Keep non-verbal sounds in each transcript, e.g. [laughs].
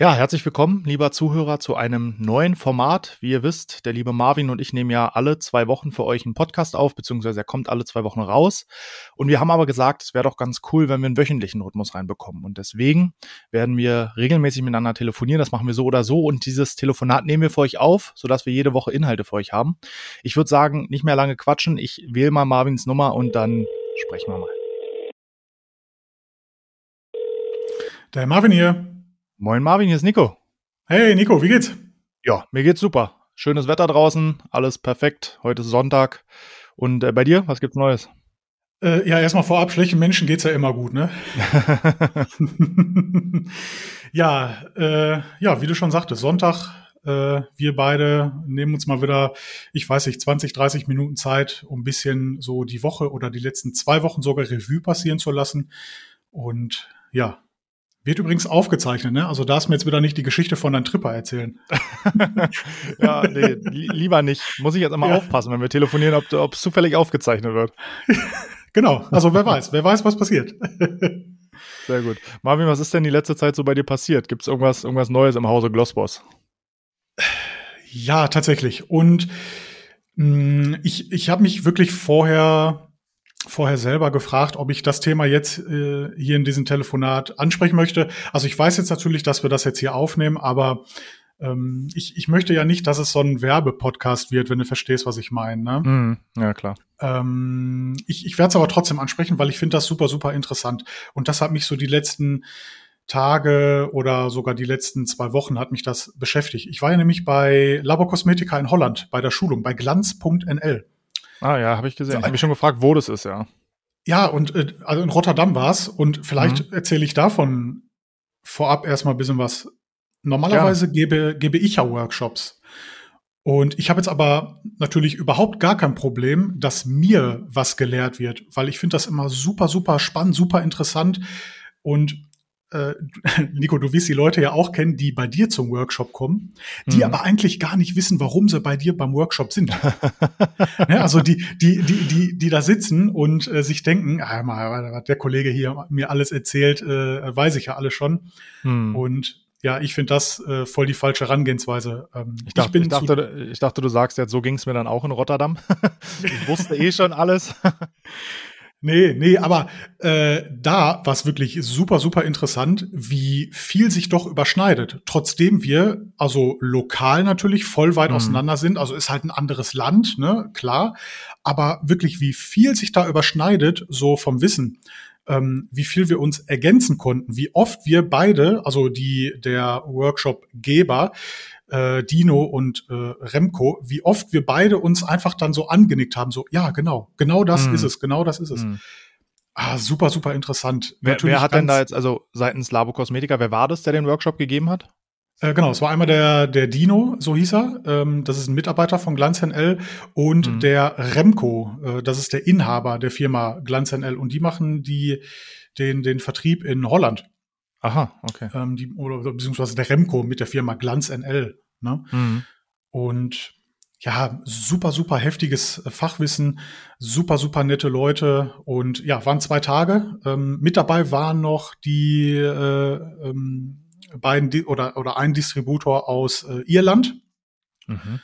Ja, herzlich willkommen, lieber Zuhörer, zu einem neuen Format. Wie ihr wisst, der liebe Marvin und ich nehmen ja alle zwei Wochen für euch einen Podcast auf, beziehungsweise er kommt alle zwei Wochen raus. Und wir haben aber gesagt, es wäre doch ganz cool, wenn wir einen wöchentlichen Rhythmus reinbekommen. Und deswegen werden wir regelmäßig miteinander telefonieren. Das machen wir so oder so. Und dieses Telefonat nehmen wir für euch auf, sodass wir jede Woche Inhalte für euch haben. Ich würde sagen, nicht mehr lange quatschen. Ich wähle mal Marvins Nummer und dann sprechen wir mal. Der Marvin hier. Moin Marvin, hier ist Nico. Hey Nico, wie geht's? Ja, mir geht's super. Schönes Wetter draußen, alles perfekt. Heute ist Sonntag. Und äh, bei dir, was gibt's Neues? Äh, ja, erstmal vorab, schlechten Menschen geht's ja immer gut, ne? [laughs] ja, äh, ja, wie du schon sagtest, Sonntag, äh, wir beide nehmen uns mal wieder, ich weiß nicht, 20, 30 Minuten Zeit, um ein bisschen so die Woche oder die letzten zwei Wochen sogar Revue passieren zu lassen. Und ja, wird übrigens aufgezeichnet, ne? Also darfst mir jetzt wieder nicht die Geschichte von deinem Tripper erzählen. [laughs] ja, nee, lieber nicht. Muss ich jetzt immer ja. aufpassen, wenn wir telefonieren, ob es zufällig aufgezeichnet wird. [laughs] genau, also wer weiß, wer weiß, was passiert. [laughs] Sehr gut. Marvin, was ist denn die letzte Zeit so bei dir passiert? Gibt es irgendwas, irgendwas Neues im Hause Glossboss? Ja, tatsächlich. Und mh, mm, ich, ich habe mich wirklich vorher vorher selber gefragt, ob ich das Thema jetzt äh, hier in diesem Telefonat ansprechen möchte. Also ich weiß jetzt natürlich, dass wir das jetzt hier aufnehmen, aber ähm, ich, ich möchte ja nicht, dass es so ein Werbepodcast wird, wenn du verstehst, was ich meine. Ne? Mm, ja, klar. Ähm, ich ich werde es aber trotzdem ansprechen, weil ich finde das super, super interessant. Und das hat mich so die letzten Tage oder sogar die letzten zwei Wochen hat mich das beschäftigt. Ich war ja nämlich bei Laborkosmetika in Holland bei der Schulung, bei glanz.nl. Ah ja, habe ich gesehen. Ich habe mich schon gefragt, wo das ist, ja. Ja, und äh, also in Rotterdam war's und vielleicht mhm. erzähle ich davon vorab erstmal ein bisschen was. Normalerweise ja. gebe, gebe ich ja Workshops. Und ich habe jetzt aber natürlich überhaupt gar kein Problem, dass mir was gelehrt wird, weil ich finde das immer super, super spannend, super interessant. Und äh, [laughs] Nico, du wirst die Leute ja auch kennen, die bei dir zum Workshop kommen, die mhm. aber eigentlich gar nicht wissen, warum sie bei dir beim Workshop sind. ja, [laughs] also die, die, die, die, die da sitzen und äh, sich denken, ah, mal, was der Kollege hier mir alles erzählt, äh, weiß ich ja alles schon. Mhm. Und ja, ich finde das äh, voll die falsche Herangehensweise. Ähm, ich, dachte, ich, ich, dachte, ich dachte, du sagst jetzt, so ging es mir dann auch in Rotterdam. [laughs] ich wusste eh schon alles. Nee, nee, aber äh, da war es wirklich super, super interessant, wie viel sich doch überschneidet. Trotzdem wir, also lokal natürlich, voll weit mhm. auseinander sind. Also ist halt ein anderes Land, ne, klar. Aber wirklich, wie viel sich da überschneidet, so vom Wissen, ähm, wie viel wir uns ergänzen konnten, wie oft wir beide, also die der Workshop-Geber, äh, Dino und äh, Remco, wie oft wir beide uns einfach dann so angenickt haben, so, ja, genau, genau das mm. ist es, genau das ist es. Mm. Ah, super, super interessant. Wer, wer hat denn da jetzt, also seitens Labo Cosmetica, wer war das, der den Workshop gegeben hat? Äh, genau, es war einmal der, der Dino, so hieß er. Ähm, das ist ein Mitarbeiter von Glanz NL und mhm. der Remco, äh, das ist der Inhaber der Firma Glanz NL und die machen die, den, den Vertrieb in Holland. Aha, okay. Ähm, die, oder beziehungsweise der Remco mit der Firma Glanz NL. Ne? Mhm. Und ja, super, super heftiges Fachwissen, super, super nette Leute und ja, waren zwei Tage. Ähm, mit dabei waren noch die äh, ähm, beiden Di oder, oder ein Distributor aus äh, Irland. Mhm.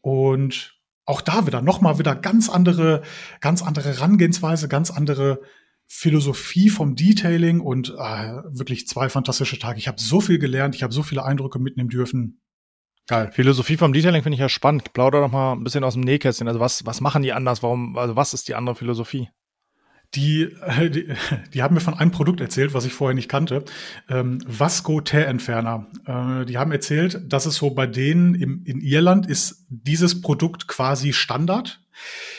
Und auch da wieder nochmal wieder ganz andere, ganz andere Herangehensweise, ganz andere Philosophie vom Detailing und äh, wirklich zwei fantastische Tage. Ich habe so viel gelernt, ich habe so viele Eindrücke mitnehmen dürfen. Geil. Philosophie vom Detailing finde ich ja spannend. Plauder doch mal ein bisschen aus dem Nähkästchen. Also was, was machen die anders? Warum, also was ist die andere Philosophie? Die, äh, die, die haben mir von einem Produkt erzählt, was ich vorher nicht kannte. Ähm, Vasco Teerentferner. Äh, die haben erzählt, dass es so bei denen im, in Irland ist dieses Produkt quasi Standard.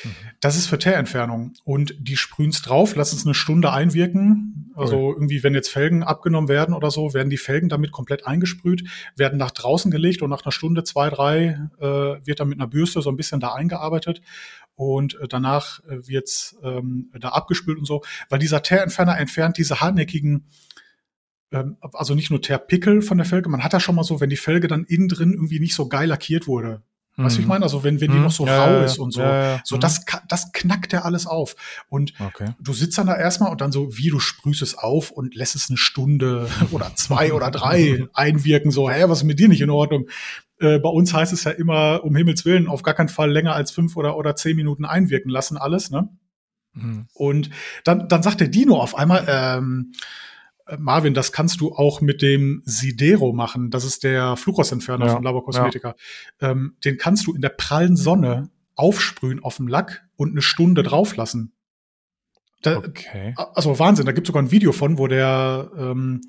Mhm. Das ist für Teerentfernung. Und die sprühen es drauf, lassen es eine Stunde einwirken. Also okay. irgendwie, wenn jetzt Felgen abgenommen werden oder so, werden die Felgen damit komplett eingesprüht, werden nach draußen gelegt und nach einer Stunde, zwei, drei, äh, wird dann mit einer Bürste so ein bisschen da eingearbeitet und äh, danach äh, wird's ähm, da abgespült und so, weil dieser Teerentferner entfernt diese hartnäckigen ähm, also nicht nur Teerpickel von der Felge, man hat ja schon mal so, wenn die Felge dann innen drin irgendwie nicht so geil lackiert wurde, Weißt du, ich mhm. meine? Also wenn, wenn die noch so ja, rau ja, ist und so. Ja, so, das, das knackt er alles auf. Und okay. du sitzt dann da erstmal und dann so, wie du sprühst es auf und lässt es eine Stunde [laughs] oder zwei oder drei [laughs] einwirken, so, hä, was ist mit dir nicht in Ordnung? Äh, bei uns heißt es ja immer, um Himmels Willen, auf gar keinen Fall länger als fünf oder, oder zehn Minuten einwirken lassen, alles, ne? Mhm. Und dann, dann sagt der Dino auf einmal, ähm, äh, Marvin, das kannst du auch mit dem Sidero machen. Das ist der Fluchhausentferner ja, von Labor Cosmetica. Ja. Ähm, den kannst du in der prallen Sonne aufsprühen auf dem Lack und eine Stunde drauflassen. Da, okay. Also Wahnsinn, da gibt es sogar ein Video von, wo der ähm,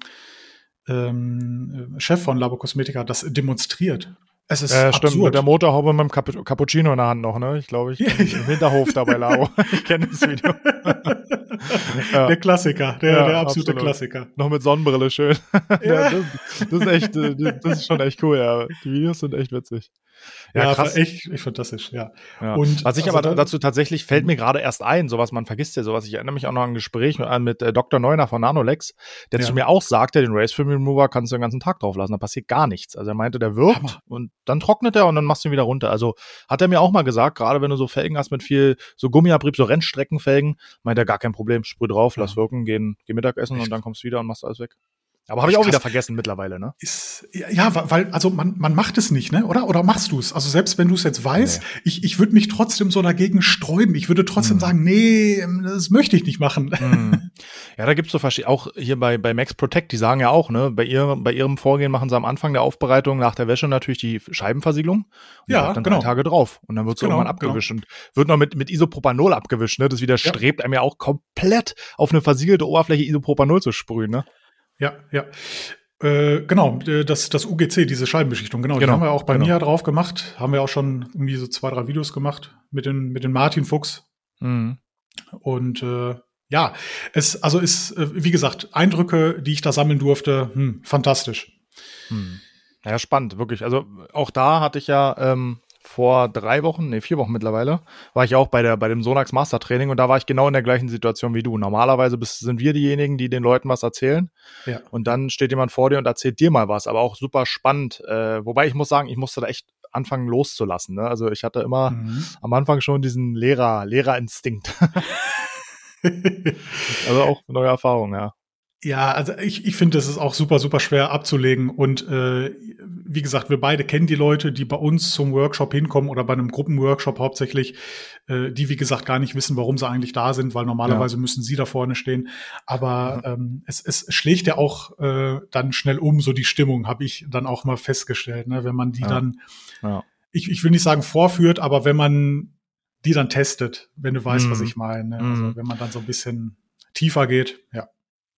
ähm, Chef von Labor Cosmetica das demonstriert. Es ist äh, stimmt, mit der Motorhaube mit dem Cap Cappuccino in der Hand noch, ne? Ich glaube, ich [laughs] im Hinterhof da bei [laughs] Laro. ich kenne das Video. [laughs] ja. Der Klassiker, der, ja, der absolute absolut. Klassiker. Noch mit Sonnenbrille schön. ja. das, das, ist echt, äh, das ist schon echt cool, ja. Die Videos sind echt witzig. Ja, ja krass. echt, echt fantastisch, ja. ja. Und was ich also aber dazu tatsächlich fällt mir gerade erst ein, sowas man vergisst ja sowas. Ich erinnere mich auch noch an ein Gespräch mit, mit äh, Dr. Neuner von Nanolex, der ja. zu mir auch sagte, den Race Film Remover kannst du den ganzen Tag drauf lassen, da passiert gar nichts. Also er meinte, der wirkt Hammer. und dann trocknet er und dann machst du ihn wieder runter. Also hat er mir auch mal gesagt, gerade wenn du so Felgen hast mit viel so Gummiabrieb, so Rennstreckenfelgen, meint er gar kein Problem, sprüh drauf, lass wirken, geh, geh Mittagessen echt? und dann kommst du wieder und machst alles weg. Aber habe ich auch wieder vergessen mittlerweile, ne? Ist, ja, weil, also man, man macht es nicht, ne? Oder? Oder machst du es? Also selbst wenn du es jetzt weißt, nee. ich, ich würde mich trotzdem so dagegen sträuben. Ich würde trotzdem mm. sagen, nee, das möchte ich nicht machen. Mm. Ja, da gibt's so verschiedene, auch hier bei, bei Max Protect, die sagen ja auch, ne, bei ihrem, bei ihrem Vorgehen machen sie am Anfang der Aufbereitung nach der Wäsche natürlich die Scheibenversiegelung. ja, dann genau. drei Tage drauf. Und dann wird genau, irgendwann genau. abgewischt. Genau. Und wird noch mit, mit Isopropanol abgewischt, ne? Das widerstrebt ja. einem ja auch komplett auf eine versiegelte Oberfläche Isopropanol zu sprühen, ne? Ja, ja. Äh, genau, äh, das, das UGC, diese Scheibenbeschichtung, genau, genau, die haben wir auch bei genau. mir drauf gemacht. Haben wir auch schon irgendwie so zwei, drei Videos gemacht mit den, mit den Martin Fuchs. Mhm. Und äh, ja, es also ist, äh, wie gesagt, Eindrücke, die ich da sammeln durfte, hm, fantastisch. Hm. Ja, spannend, wirklich. Also auch da hatte ich ja ähm, vor drei Wochen, nee, vier Wochen mittlerweile, war ich auch bei der, bei dem Sonax Master Training und da war ich genau in der gleichen Situation wie du. Normalerweise bist, sind wir diejenigen, die den Leuten was erzählen. Ja. Und dann steht jemand vor dir und erzählt dir mal was, aber auch super spannend. Äh, wobei ich muss sagen, ich musste da echt anfangen loszulassen. Ne? Also ich hatte immer mhm. am Anfang schon diesen Lehrer, Lehrerinstinkt. [laughs] also auch neue Erfahrung, ja. Ja, also ich, ich finde, das ist auch super, super schwer abzulegen. Und äh, wie gesagt, wir beide kennen die Leute, die bei uns zum Workshop hinkommen oder bei einem Gruppenworkshop hauptsächlich, äh, die, wie gesagt, gar nicht wissen, warum sie eigentlich da sind, weil normalerweise ja. müssen sie da vorne stehen. Aber mhm. ähm, es, es schlägt ja auch äh, dann schnell um, so die Stimmung, habe ich dann auch mal festgestellt, ne? wenn man die ja. dann, ja. Ich, ich will nicht sagen vorführt, aber wenn man die dann testet, wenn du weißt, mhm. was ich meine. Ne? Also mhm. wenn man dann so ein bisschen tiefer geht, ja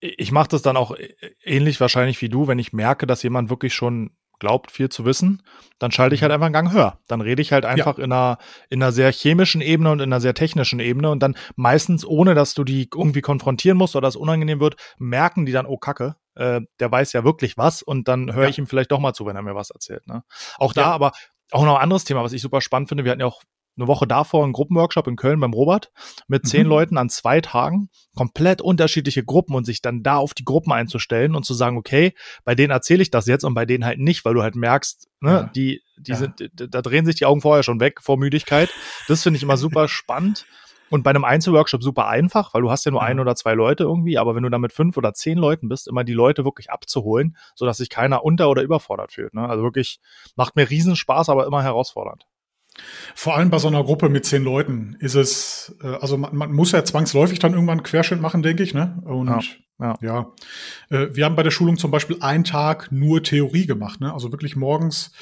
ich mache das dann auch ähnlich wahrscheinlich wie du, wenn ich merke, dass jemand wirklich schon glaubt, viel zu wissen, dann schalte ich halt mhm. einfach einen Gang höher. Dann rede ich halt einfach ja. in, einer, in einer sehr chemischen Ebene und in einer sehr technischen Ebene und dann meistens, ohne dass du die irgendwie konfrontieren musst oder es unangenehm wird, merken die dann, oh Kacke, äh, der weiß ja wirklich was und dann höre ja. ich ihm vielleicht doch mal zu, wenn er mir was erzählt. Ne? Auch da ja. aber auch noch ein anderes Thema, was ich super spannend finde. Wir hatten ja auch eine Woche davor einen Gruppenworkshop in Köln beim Robert mit zehn mhm. Leuten an zwei Tagen, komplett unterschiedliche Gruppen und sich dann da auf die Gruppen einzustellen und zu sagen, okay, bei denen erzähle ich das jetzt und bei denen halt nicht, weil du halt merkst, ne, ja. die, die ja. sind, da drehen sich die Augen vorher schon weg vor Müdigkeit. Das finde ich immer super [laughs] spannend. Und bei einem Einzelworkshop super einfach, weil du hast ja nur ja. ein oder zwei Leute irgendwie, aber wenn du da mit fünf oder zehn Leuten bist, immer die Leute wirklich abzuholen, sodass sich keiner unter- oder überfordert fühlt. Ne? Also wirklich macht mir riesen Spaß, aber immer herausfordernd. Vor allem bei so einer Gruppe mit zehn Leuten ist es, äh, also man, man muss ja zwangsläufig dann irgendwann einen Querschnitt machen, denke ich, ne? Und ja, ja. ja. Äh, wir haben bei der Schulung zum Beispiel einen Tag nur Theorie gemacht, ne? Also wirklich morgens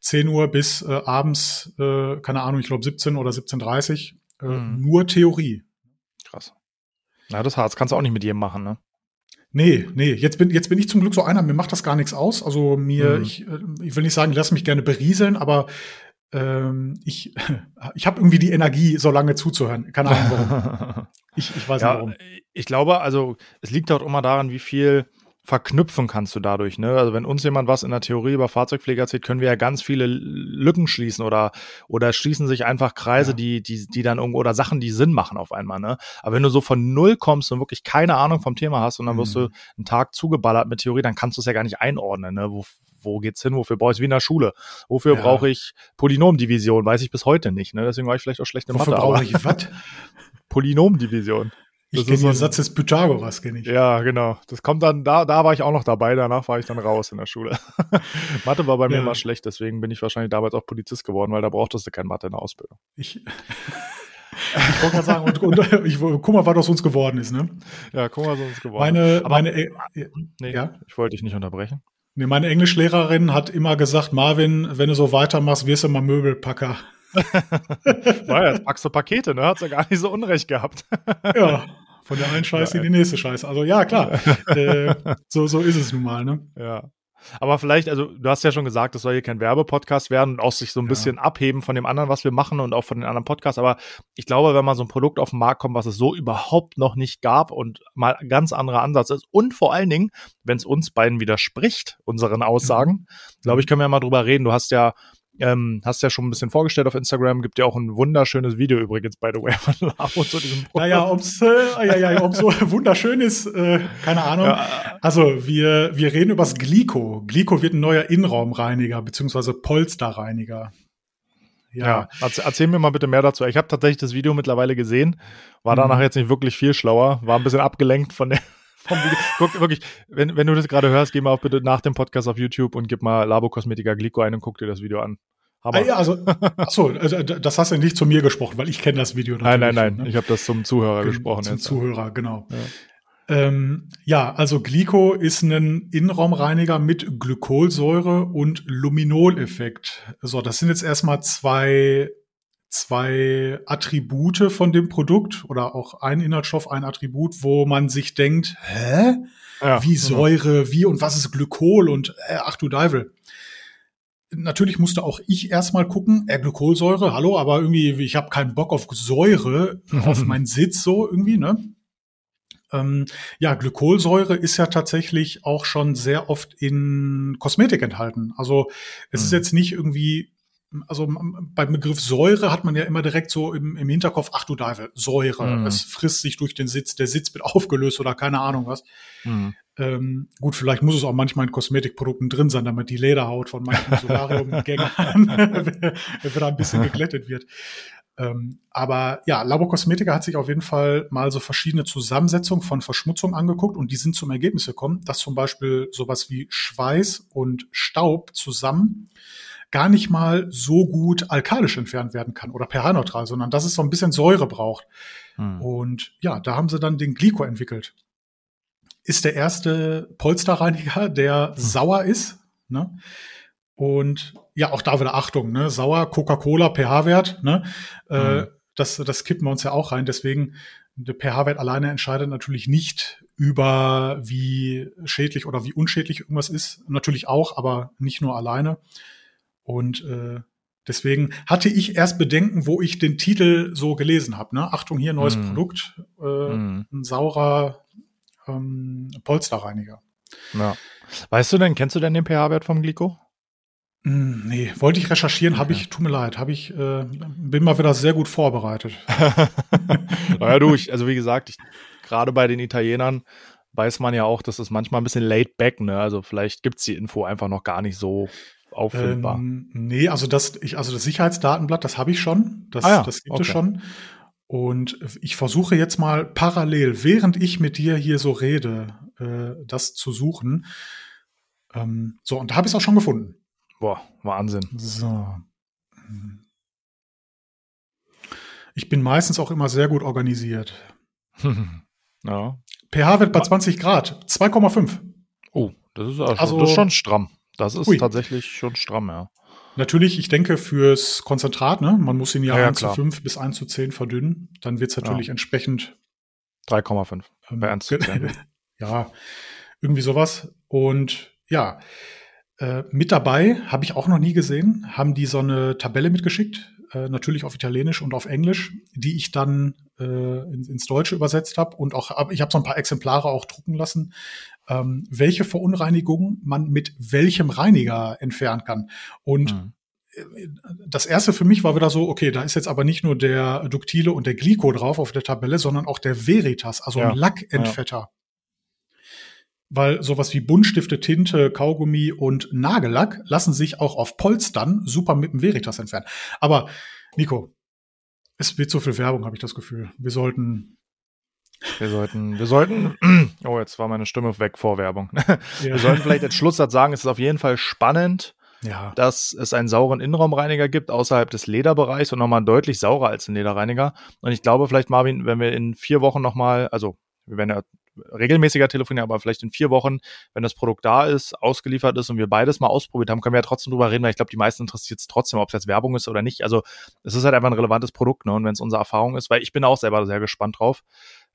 10 Uhr bis äh, abends, äh, keine Ahnung, ich glaube 17 oder 17.30 äh, mhm. nur Theorie. Krass. Na, das Harz kannst du auch nicht mit jedem machen, ne? Nee, nee, jetzt bin, jetzt bin ich zum Glück so einer, mir macht das gar nichts aus. Also mir, mhm. ich, äh, ich will nicht sagen, lass mich gerne berieseln, aber ähm, ich, [laughs] ich habe irgendwie die Energie, so lange zuzuhören. Keine Ahnung warum. [laughs] ich, ich weiß ja, nicht warum. Ich glaube, also es liegt auch immer daran, wie viel verknüpfen kannst du dadurch. Ne? Also wenn uns jemand was in der Theorie über Fahrzeugpflege erzählt, können wir ja ganz viele Lücken schließen oder oder schließen sich einfach Kreise, ja. die die die dann irgendwo oder Sachen, die Sinn machen auf einmal. Ne? Aber wenn du so von null kommst und wirklich keine Ahnung vom Thema hast und dann wirst mhm. du einen Tag zugeballert mit Theorie, dann kannst du es ja gar nicht einordnen. Ne? Wo, wo geht's hin? Wofür brauche ich wie in der Schule? Wofür ja. brauche ich Polynomdivision? Weiß ich bis heute nicht. Ne? Deswegen war ich vielleicht auch schlecht in Wofür Mathe. Wofür brauche ich was? [laughs] Polynomdivision. Ich kenne so den Satz des Pythagoras, kenne ich. Ja, genau. Das kommt dann, da, da war ich auch noch dabei, danach war ich dann raus in der Schule. [laughs] Mathe war bei mir ja. immer schlecht, deswegen bin ich wahrscheinlich damals auch Polizist geworden, weil da brauchtest du kein Mathe in der Ausbildung. Ich, ich wollte gerade sagen, und, und ich, guck mal, was aus uns geworden ist, ne? Ja, guck mal, was aus uns geworden meine, ist. Meine, äh, nee, ja? ich wollte dich nicht unterbrechen. Nee, meine Englischlehrerin hat immer gesagt, Marvin, wenn du so weitermachst, wirst du mal Möbelpacker. [laughs] naja, jetzt packst du Pakete, ne? Hat's ja gar nicht so unrecht gehabt. [laughs] ja, von der einen Scheiße in die nächste Scheiße. Also ja, klar. [laughs] äh, so, so ist es nun mal, ne? Ja. Aber vielleicht, also du hast ja schon gesagt, das soll hier kein Werbepodcast werden und auch sich so ein ja. bisschen abheben von dem anderen, was wir machen und auch von den anderen Podcasts. Aber ich glaube, wenn mal so ein Produkt auf den Markt kommt, was es so überhaupt noch nicht gab und mal ein ganz anderer Ansatz ist und vor allen Dingen, wenn es uns beiden widerspricht, unseren Aussagen, mhm. glaube ich, können wir ja mal drüber reden. Du hast ja ähm, hast ja schon ein bisschen vorgestellt auf Instagram, gibt ja auch ein wunderschönes Video übrigens, by the way, von Labo zu diesem Produkt. Naja, ob es äh, ja, ja, ob's so [laughs] wunderschön ist, äh, keine Ahnung. Ja. Also wir, wir reden über das Glico. Glico wird ein neuer Innenraumreiniger, beziehungsweise Polsterreiniger. Ja. ja, erzähl mir mal bitte mehr dazu. Ich habe tatsächlich das Video mittlerweile gesehen, war danach mhm. jetzt nicht wirklich viel schlauer, war ein bisschen abgelenkt von der vom Video. Guck, wirklich, wenn, wenn du das gerade hörst, geh mal auch bitte nach dem Podcast auf YouTube und gib mal Labo Cosmetica Glico ein und guck dir das Video an. Hammer. Ah, ja, also, [laughs] achso, also, das hast du nicht zu mir gesprochen, weil ich kenne das Video. Nein, nein, nein, ne? ich habe das zum Zuhörer Gen gesprochen. Zum jetzt. Zuhörer, genau. Ja. Ähm, ja, also Glico ist ein Innenraumreiniger mit Glykolsäure und Luminoleffekt. So, das sind jetzt erstmal zwei zwei Attribute von dem Produkt oder auch ein Inhaltsstoff, ein Attribut, wo man sich denkt, hä? Ja, wie Säure, ja. wie und was ist Glykol und äh, ach du Deivel. Natürlich musste auch ich erstmal gucken, äh, Glykolsäure, hallo, aber irgendwie, ich habe keinen Bock auf Säure [laughs] auf meinen Sitz so irgendwie, ne? Ähm, ja, Glykolsäure ist ja tatsächlich auch schon sehr oft in Kosmetik enthalten. Also es mhm. ist jetzt nicht irgendwie also beim Begriff Säure hat man ja immer direkt so im, im Hinterkopf, ach du Teufel, Säure. Mhm. Es frisst sich durch den Sitz, der Sitz wird [laughs] aufgelöst oder keine Ahnung was. Mhm. Ähm, gut, vielleicht muss es auch manchmal in Kosmetikprodukten drin sein, damit die Lederhaut von manchen Solarium-Gängern [laughs] wieder ein bisschen geglättet wird. Ähm, aber ja, Laborkosmetiker hat sich auf jeden Fall mal so verschiedene Zusammensetzungen von Verschmutzung angeguckt und die sind zum Ergebnis gekommen, dass zum Beispiel sowas wie Schweiß und Staub zusammen gar nicht mal so gut alkalisch entfernt werden kann oder pH-neutral, sondern dass es so ein bisschen Säure braucht. Hm. Und ja, da haben sie dann den Glico entwickelt. Ist der erste Polsterreiniger, [laughs] der hm. sauer ist. Ne? Und ja, auch da wieder Achtung, ne? Sauer, Coca-Cola, pH-Wert, ne? Äh, hm. Äh, das, das kippen wir uns ja auch rein. Deswegen, der pH-Wert alleine entscheidet natürlich nicht über, wie schädlich oder wie unschädlich irgendwas ist. Natürlich auch, aber nicht nur alleine. Und äh, deswegen hatte ich erst Bedenken, wo ich den Titel so gelesen habe. Ne? Achtung, hier neues mm. Produkt, äh, mm. ein saurer ähm, Polsterreiniger. Ja. Weißt du denn, kennst du denn den pH-Wert vom Glico? Mm, nee, wollte ich recherchieren, habe ich, tut mir leid, habe ich, äh, bin mal wieder sehr gut vorbereitet. [laughs] naja, du, ich, also wie gesagt, ich, gerade bei den Italienern weiß man ja auch, dass es manchmal ein bisschen late back, ne? Also vielleicht gibt's die Info einfach noch gar nicht so auffindbar? Ähm, nee, also das, ich, also das Sicherheitsdatenblatt, das habe ich schon. Das, ah ja, das gibt okay. es schon. Und ich versuche jetzt mal parallel, während ich mit dir hier so rede, äh, das zu suchen. Ähm, so, und da habe ich es auch schon gefunden. Boah, Wahnsinn. So. Ich bin meistens auch immer sehr gut organisiert. [laughs] ja. pH-Wert bei 20 Grad, 2,5. Oh, das ist, also, das ist schon stramm. Das ist Ui. tatsächlich schon stramm, ja. Natürlich, ich denke fürs Konzentrat, ne? man muss ihn ja, ja 1 klar. zu 5 bis 1 zu 10 verdünnen, dann wird es natürlich ja. entsprechend 3,5 ähm, bei 1 zu 10. [laughs] ja, irgendwie sowas. Und ja, äh, mit dabei, habe ich auch noch nie gesehen, haben die so eine Tabelle mitgeschickt, äh, natürlich auf Italienisch und auf Englisch, die ich dann äh, ins, ins Deutsche übersetzt habe und auch ich habe so ein paar Exemplare auch drucken lassen, ähm, welche Verunreinigungen man mit welchem Reiniger entfernen kann. Und mhm das erste für mich war wieder so, okay, da ist jetzt aber nicht nur der Duktile und der Glico drauf auf der Tabelle, sondern auch der Veritas, also ja. ein Lackentfetter. Weil sowas wie Buntstifte, Tinte, Kaugummi und Nagellack lassen sich auch auf Polstern super mit dem Veritas entfernen. Aber Nico, es wird so viel Werbung, habe ich das Gefühl. Wir sollten wir sollten, wir sollten, [clears throat] oh, jetzt war meine Stimme weg vor Werbung. [laughs] Ja. Wir sollten vielleicht als Schlusssatz sagen, es ist auf jeden Fall spannend, ja. dass es einen sauren Innenraumreiniger gibt außerhalb des Lederbereichs und nochmal deutlich saurer als ein Lederreiniger. Und ich glaube vielleicht, Marvin, wenn wir in vier Wochen nochmal, also wir werden ja regelmäßiger telefonieren, aber vielleicht in vier Wochen, wenn das Produkt da ist, ausgeliefert ist und wir beides mal ausprobiert haben, können wir ja trotzdem drüber reden, weil ich glaube, die meisten interessiert es trotzdem, ob es jetzt Werbung ist oder nicht. Also es ist halt einfach ein relevantes Produkt, ne? Und wenn es unsere Erfahrung ist, weil ich bin auch selber sehr gespannt drauf.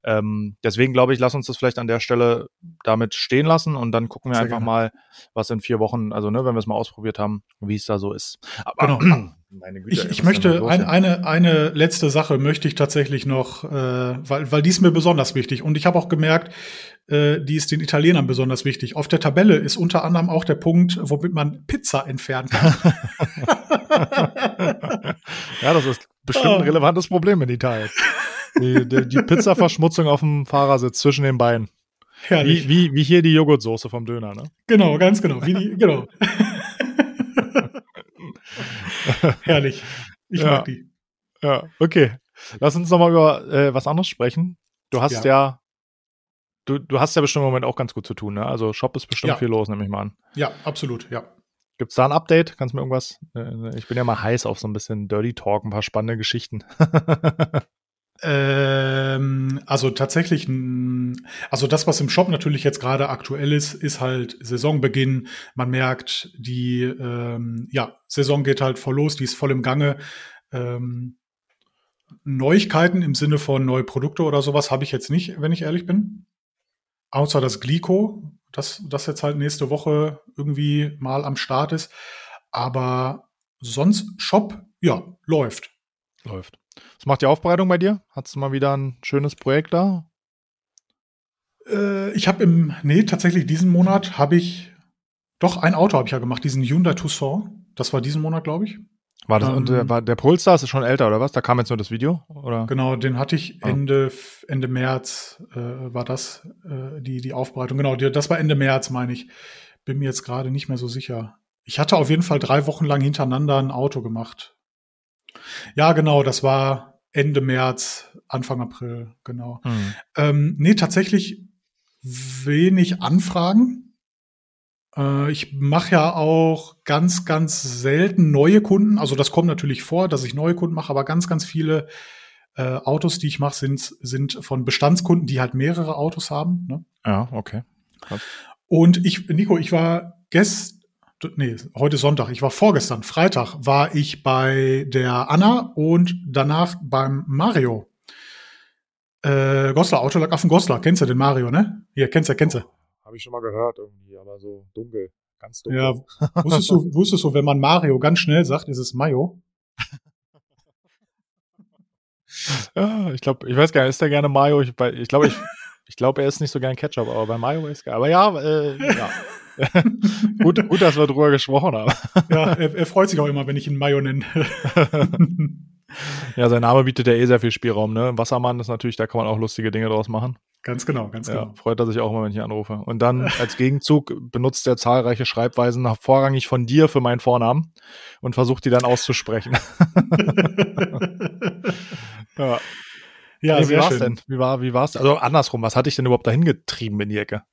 Ähm, deswegen glaube ich, lass uns das vielleicht an der Stelle damit stehen lassen und dann gucken wir Sehr einfach gerne. mal, was in vier Wochen, also ne, wenn wir es mal ausprobiert haben, wie es da so ist. Aber genau. [clears throat] meine Güte, ich, ich möchte ein, eine, eine letzte Sache möchte ich tatsächlich noch, äh, weil, weil die ist mir besonders wichtig und ich habe auch gemerkt, äh, die ist den Italienern besonders wichtig. Auf der Tabelle ist unter anderem auch der Punkt, womit man Pizza entfernen kann. [laughs] ja, das ist bestimmt ein ah. relevantes Problem in Italien. [laughs] Die, die, die Pizzaverschmutzung auf dem Fahrersitz zwischen den Beinen. Herrlich. Wie, wie, wie hier die Joghurtsoße vom Döner, ne? Genau, ganz genau. Wie die, genau. [laughs] Herrlich. Ich ja. mag die. Ja, okay. Lass uns nochmal über äh, was anderes sprechen. Du hast ja, ja du, du hast ja bestimmt im Moment auch ganz gut zu tun, ne? Also Shop ist bestimmt ja. viel los, nehme ich mal an. Ja, absolut, ja. Gibt es da ein Update? Kannst du mir irgendwas? Äh, ich bin ja mal heiß auf so ein bisschen Dirty Talk, ein paar spannende Geschichten. [laughs] Ähm, also tatsächlich, also das, was im Shop natürlich jetzt gerade aktuell ist, ist halt Saisonbeginn. Man merkt, die ähm, ja, Saison geht halt voll los, die ist voll im Gange. Ähm, Neuigkeiten im Sinne von neue Produkte oder sowas habe ich jetzt nicht, wenn ich ehrlich bin. Außer das Glico, das, das jetzt halt nächste Woche irgendwie mal am Start ist. Aber sonst Shop, ja, läuft. Läuft. Was macht die Aufbereitung bei dir? Hattest du mal wieder ein schönes Projekt da? Äh, ich habe im, nee, tatsächlich diesen Monat habe ich, doch ein Auto habe ich ja gemacht, diesen Hyundai Tucson. Das war diesen Monat, glaube ich. War das, ähm, und der, war der Polestar ist schon älter, oder was? Da kam jetzt nur das Video, oder? Genau, den hatte ich ah. Ende, ah. Ende März, äh, war das, äh, die, die Aufbereitung. Genau, die, das war Ende März, meine ich. Bin mir jetzt gerade nicht mehr so sicher. Ich hatte auf jeden Fall drei Wochen lang hintereinander ein Auto gemacht. Ja, genau, das war Ende März, Anfang April, genau. Mhm. Ähm, nee, tatsächlich wenig Anfragen. Äh, ich mache ja auch ganz, ganz selten neue Kunden. Also das kommt natürlich vor, dass ich neue Kunden mache, aber ganz, ganz viele äh, Autos, die ich mache, sind, sind von Bestandskunden, die halt mehrere Autos haben. Ne? Ja, okay. Krass. Und ich, Nico, ich war gestern nee, heute Sonntag, ich war vorgestern, Freitag, war ich bei der Anna und danach beim Mario. Äh, Goslar, Autolack Affen Goslar, kennst du den Mario, ne? Hier, kennst du, kennst du. Habe ich schon mal gehört irgendwie, aber so dunkel, ganz dunkel. Ja, wusstest du, [laughs] wusstest du, wenn man Mario ganz schnell sagt, ist es Mayo? ja, [laughs] ich glaube, ich weiß gar nicht, ist der gerne Mayo? Ich, ich glaube, ich, ich glaube, er ist nicht so gern Ketchup, aber bei Mayo ist geil. Aber ja, äh, ja. [laughs] [laughs] gut, gut, dass wir drüber gesprochen haben. [laughs] ja, er, er, freut sich auch immer, wenn ich ihn Mayo nenne. [laughs] ja, sein Name bietet ja eh sehr viel Spielraum, ne? Wassermann ist natürlich, da kann man auch lustige Dinge draus machen. Ganz genau, ganz genau. Ja, freut er sich auch immer, wenn ich ihn anrufe. Und dann als Gegenzug benutzt er zahlreiche Schreibweisen vorrangig von dir für meinen Vornamen und versucht die dann auszusprechen. ja. Ja, nee, wie war's schön. denn? Wie war, wie war's? Also andersrum, was hatte ich denn überhaupt dahin getrieben in die Ecke?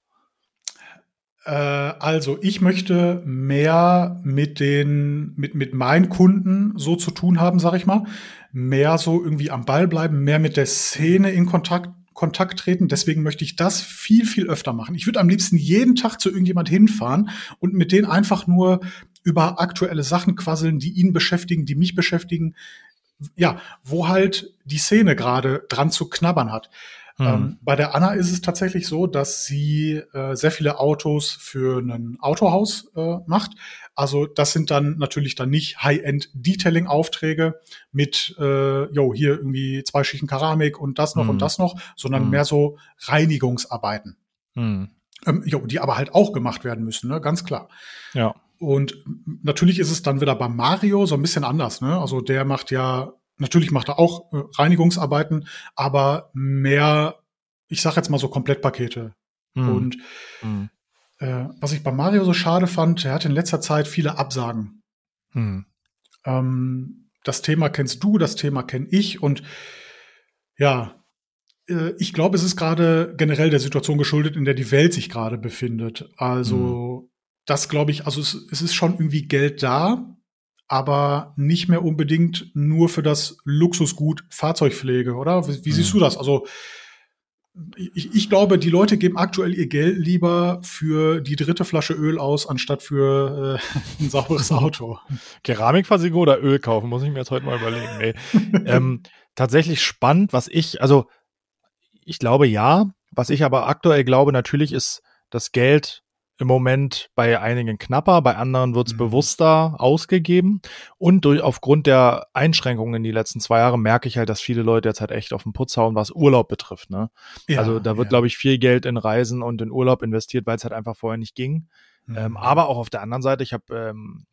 Äh, also ich möchte mehr mit den, mit, mit meinen Kunden so zu tun haben, sag ich mal. Mehr so irgendwie am Ball bleiben, mehr mit der Szene in Kontakt, Kontakt treten. Deswegen möchte ich das viel, viel öfter machen. Ich würde am liebsten jeden Tag zu irgendjemand hinfahren und mit denen einfach nur über aktuelle Sachen quasseln, die ihn beschäftigen, die mich beschäftigen. Ja, wo halt die Szene gerade dran zu knabbern hat. Mhm. Ähm, bei der Anna ist es tatsächlich so, dass sie äh, sehr viele Autos für ein Autohaus äh, macht. Also das sind dann natürlich dann nicht High-End-Detailing-Aufträge mit, äh, jo, hier irgendwie zwei Schichten Keramik und das noch mhm. und das noch, sondern mhm. mehr so Reinigungsarbeiten. Mhm. Ähm, jo, die aber halt auch gemacht werden müssen, ne? ganz klar. Ja. Und natürlich ist es dann wieder bei Mario so ein bisschen anders. Ne? Also der macht ja Natürlich macht er auch äh, Reinigungsarbeiten, aber mehr, ich sag jetzt mal so Komplettpakete. Mhm. Und mhm. Äh, was ich bei Mario so schade fand, er hat in letzter Zeit viele Absagen. Mhm. Ähm, das Thema kennst du, das Thema kenne ich und ja, äh, ich glaube, es ist gerade generell der Situation geschuldet, in der die Welt sich gerade befindet. Also hm. das glaube ich, also es, es ist schon irgendwie Geld da, aber nicht mehr unbedingt nur für das Luxusgut Fahrzeugpflege, oder? Wie, wie siehst du mhm. das? Also ich, ich, glaube, die Leute geben aktuell ihr Geld lieber für die dritte Flasche Öl aus, anstatt für äh, [laughs] ein sauberes Auto. Keramikversiegelung oder Öl kaufen, muss ich mir jetzt heute mal überlegen. Nee. ähm, tatsächlich spannend, was ich, also ich glaube ja, was ich aber aktuell glaube, natürlich ist das Geld im Moment bei einigen knapper, bei anderen wird es mhm. bewusster ausgegeben. Und durch, aufgrund der Einschränkungen in die letzten zwei Jahre merke ich halt, dass viele Leute jetzt halt echt auf den Putz hauen, was Urlaub betrifft. Ne? Ja, also da wird, ja. glaube ich, viel Geld in Reisen und in Urlaub investiert, weil es halt einfach vorher nicht ging. Ähm, mhm. Ähm, aber auch auf der anderen Seite, ich habe ähm,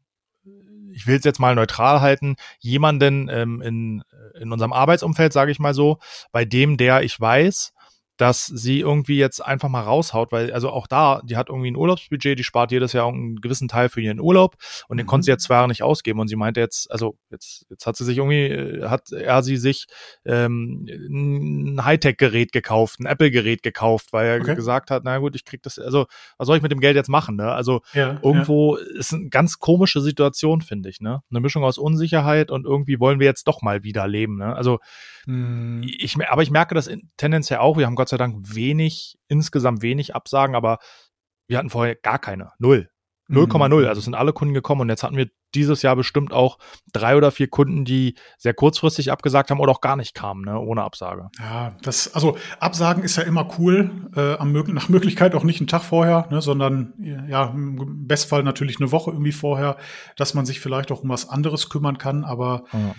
ich will es jetzt mal neutral halten, jemanden ähm, in, in unserem Arbeitsumfeld, sage ich mal so, bei dem der ich weiß, dass sie irgendwie jetzt einfach mal raushaut, weil also auch da, die hat irgendwie ein Urlaubsbudget, die spart jedes Jahr einen gewissen Teil für ihren Urlaub und den mhm. konnte sie jetzt zwei Jahre nicht ausgeben und sie meinte jetzt, also jetzt, jetzt hat sie sich irgendwie, äh, hat er sie sich ähm, ein Hightech-Gerät gekauft, ein Apple-Gerät gekauft, weil er okay. gesagt hat, na gut, ich krieg das, also was soll ich mit dem Geld jetzt machen, ne? Also ja, irgendwo ja. ist eine ganz komische Situation, finde ich, ne? Eine Mischung aus Unsicherheit und irgendwie wollen wir jetzt doch mal wieder leben, ne? Also mhm. ich, aber ich merke das tendenziell auch, wir haben Gott sei Dank wenig, insgesamt wenig Absagen, aber wir hatten vorher gar keine. Null. 0,0. Mhm. Also sind alle Kunden gekommen und jetzt hatten wir dieses Jahr bestimmt auch drei oder vier Kunden, die sehr kurzfristig abgesagt haben oder auch gar nicht kamen, ne, ohne Absage. Ja, das, also Absagen ist ja immer cool, äh, am, nach Möglichkeit auch nicht einen Tag vorher, ne, sondern ja, im Bestfall natürlich eine Woche irgendwie vorher, dass man sich vielleicht auch um was anderes kümmern kann, aber ja.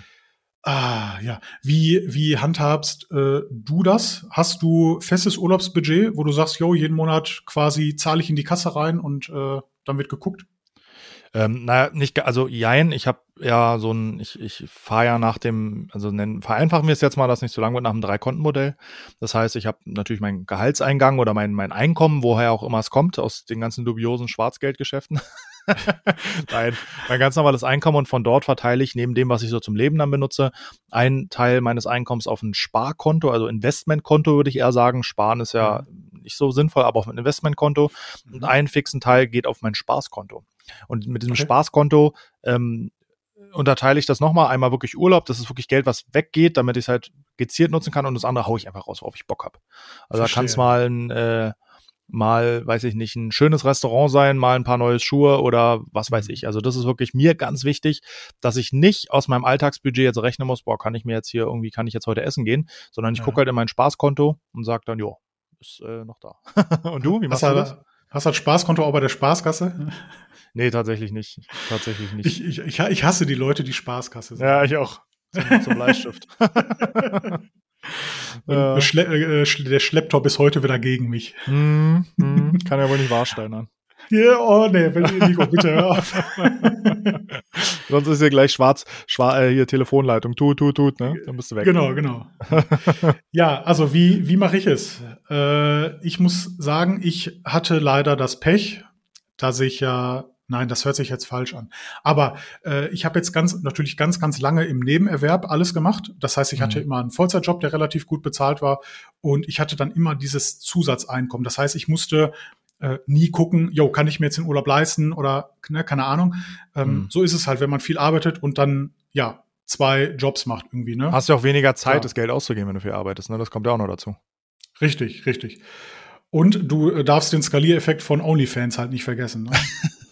Ah, ja. Wie, wie handhabst äh, du das? Hast du festes Urlaubsbudget, wo du sagst, yo, jeden Monat quasi zahle ich in die Kasse rein und äh, dann wird geguckt? Ähm, naja, nicht, also jein, ich habe ja so ein, ich, ich fahre ja nach dem, also nennen, vereinfachen wir es jetzt mal, dass nicht so lang wird, nach dem Drei-Konten-Modell. Das heißt, ich habe natürlich meinen Gehaltseingang oder mein, mein Einkommen, woher auch immer es kommt, aus den ganzen dubiosen Schwarzgeldgeschäften. [laughs] [laughs] Nein, mein ganz normales Einkommen und von dort verteile ich neben dem, was ich so zum Leben dann benutze, einen Teil meines Einkommens auf ein Sparkonto, also Investmentkonto würde ich eher sagen. Sparen ist ja mhm. nicht so sinnvoll, aber auf ein Investmentkonto und mhm. einen fixen Teil geht auf mein Spaßkonto. Und mit diesem okay. Spaßkonto ähm, unterteile ich das nochmal. Einmal wirklich Urlaub, das ist wirklich Geld, was weggeht, damit ich es halt gezielt nutzen kann und das andere haue ich einfach raus, worauf ich Bock habe. Also Verstehe. da kann es mal ein äh, mal, weiß ich nicht, ein schönes Restaurant sein, mal ein paar neue Schuhe oder was weiß mhm. ich. Also das ist wirklich mir ganz wichtig, dass ich nicht aus meinem Alltagsbudget jetzt rechnen muss, boah, kann ich mir jetzt hier irgendwie, kann ich jetzt heute essen gehen, sondern ich ja. gucke halt in mein Spaßkonto und sage dann, jo, ist äh, noch da. [laughs] und du, wie machst hast du das? Hast du das Spaßkonto auch bei der Spaßkasse? Nee, tatsächlich nicht. Tatsächlich nicht. Ich, ich, ich hasse die Leute, die Spaßkasse sind. Ja, ich auch. Zum, zum Bleistift. [laughs] Äh, Schle äh, der Schlepptop ist heute wieder gegen mich. Mm, mm, [laughs] kann ja wohl nicht wahrsteinern. Ja, oh nee, wenn, Nico, bitte hör auf. [laughs] Sonst ist hier gleich schwarz, schwarz äh, hier Telefonleitung, tut, tut, tut, ne? Dann bist du weg. Genau, genau. [laughs] ja, also wie, wie mache ich es? Äh, ich muss sagen, ich hatte leider das Pech, dass ich ja Nein, das hört sich jetzt falsch an. Aber äh, ich habe jetzt ganz natürlich ganz, ganz lange im Nebenerwerb alles gemacht. Das heißt, ich hatte mhm. immer einen Vollzeitjob, der relativ gut bezahlt war. Und ich hatte dann immer dieses Zusatzeinkommen. Das heißt, ich musste äh, nie gucken, jo, kann ich mir jetzt den Urlaub leisten oder ne, keine Ahnung. Ähm, mhm. So ist es halt, wenn man viel arbeitet und dann, ja, zwei Jobs macht irgendwie. Ne? Hast du auch weniger Zeit, ja. das Geld auszugeben, wenn du viel arbeitest. Ne? Das kommt ja auch noch dazu. Richtig, richtig. Und du äh, darfst den Skaliereffekt von OnlyFans halt nicht vergessen. Ne?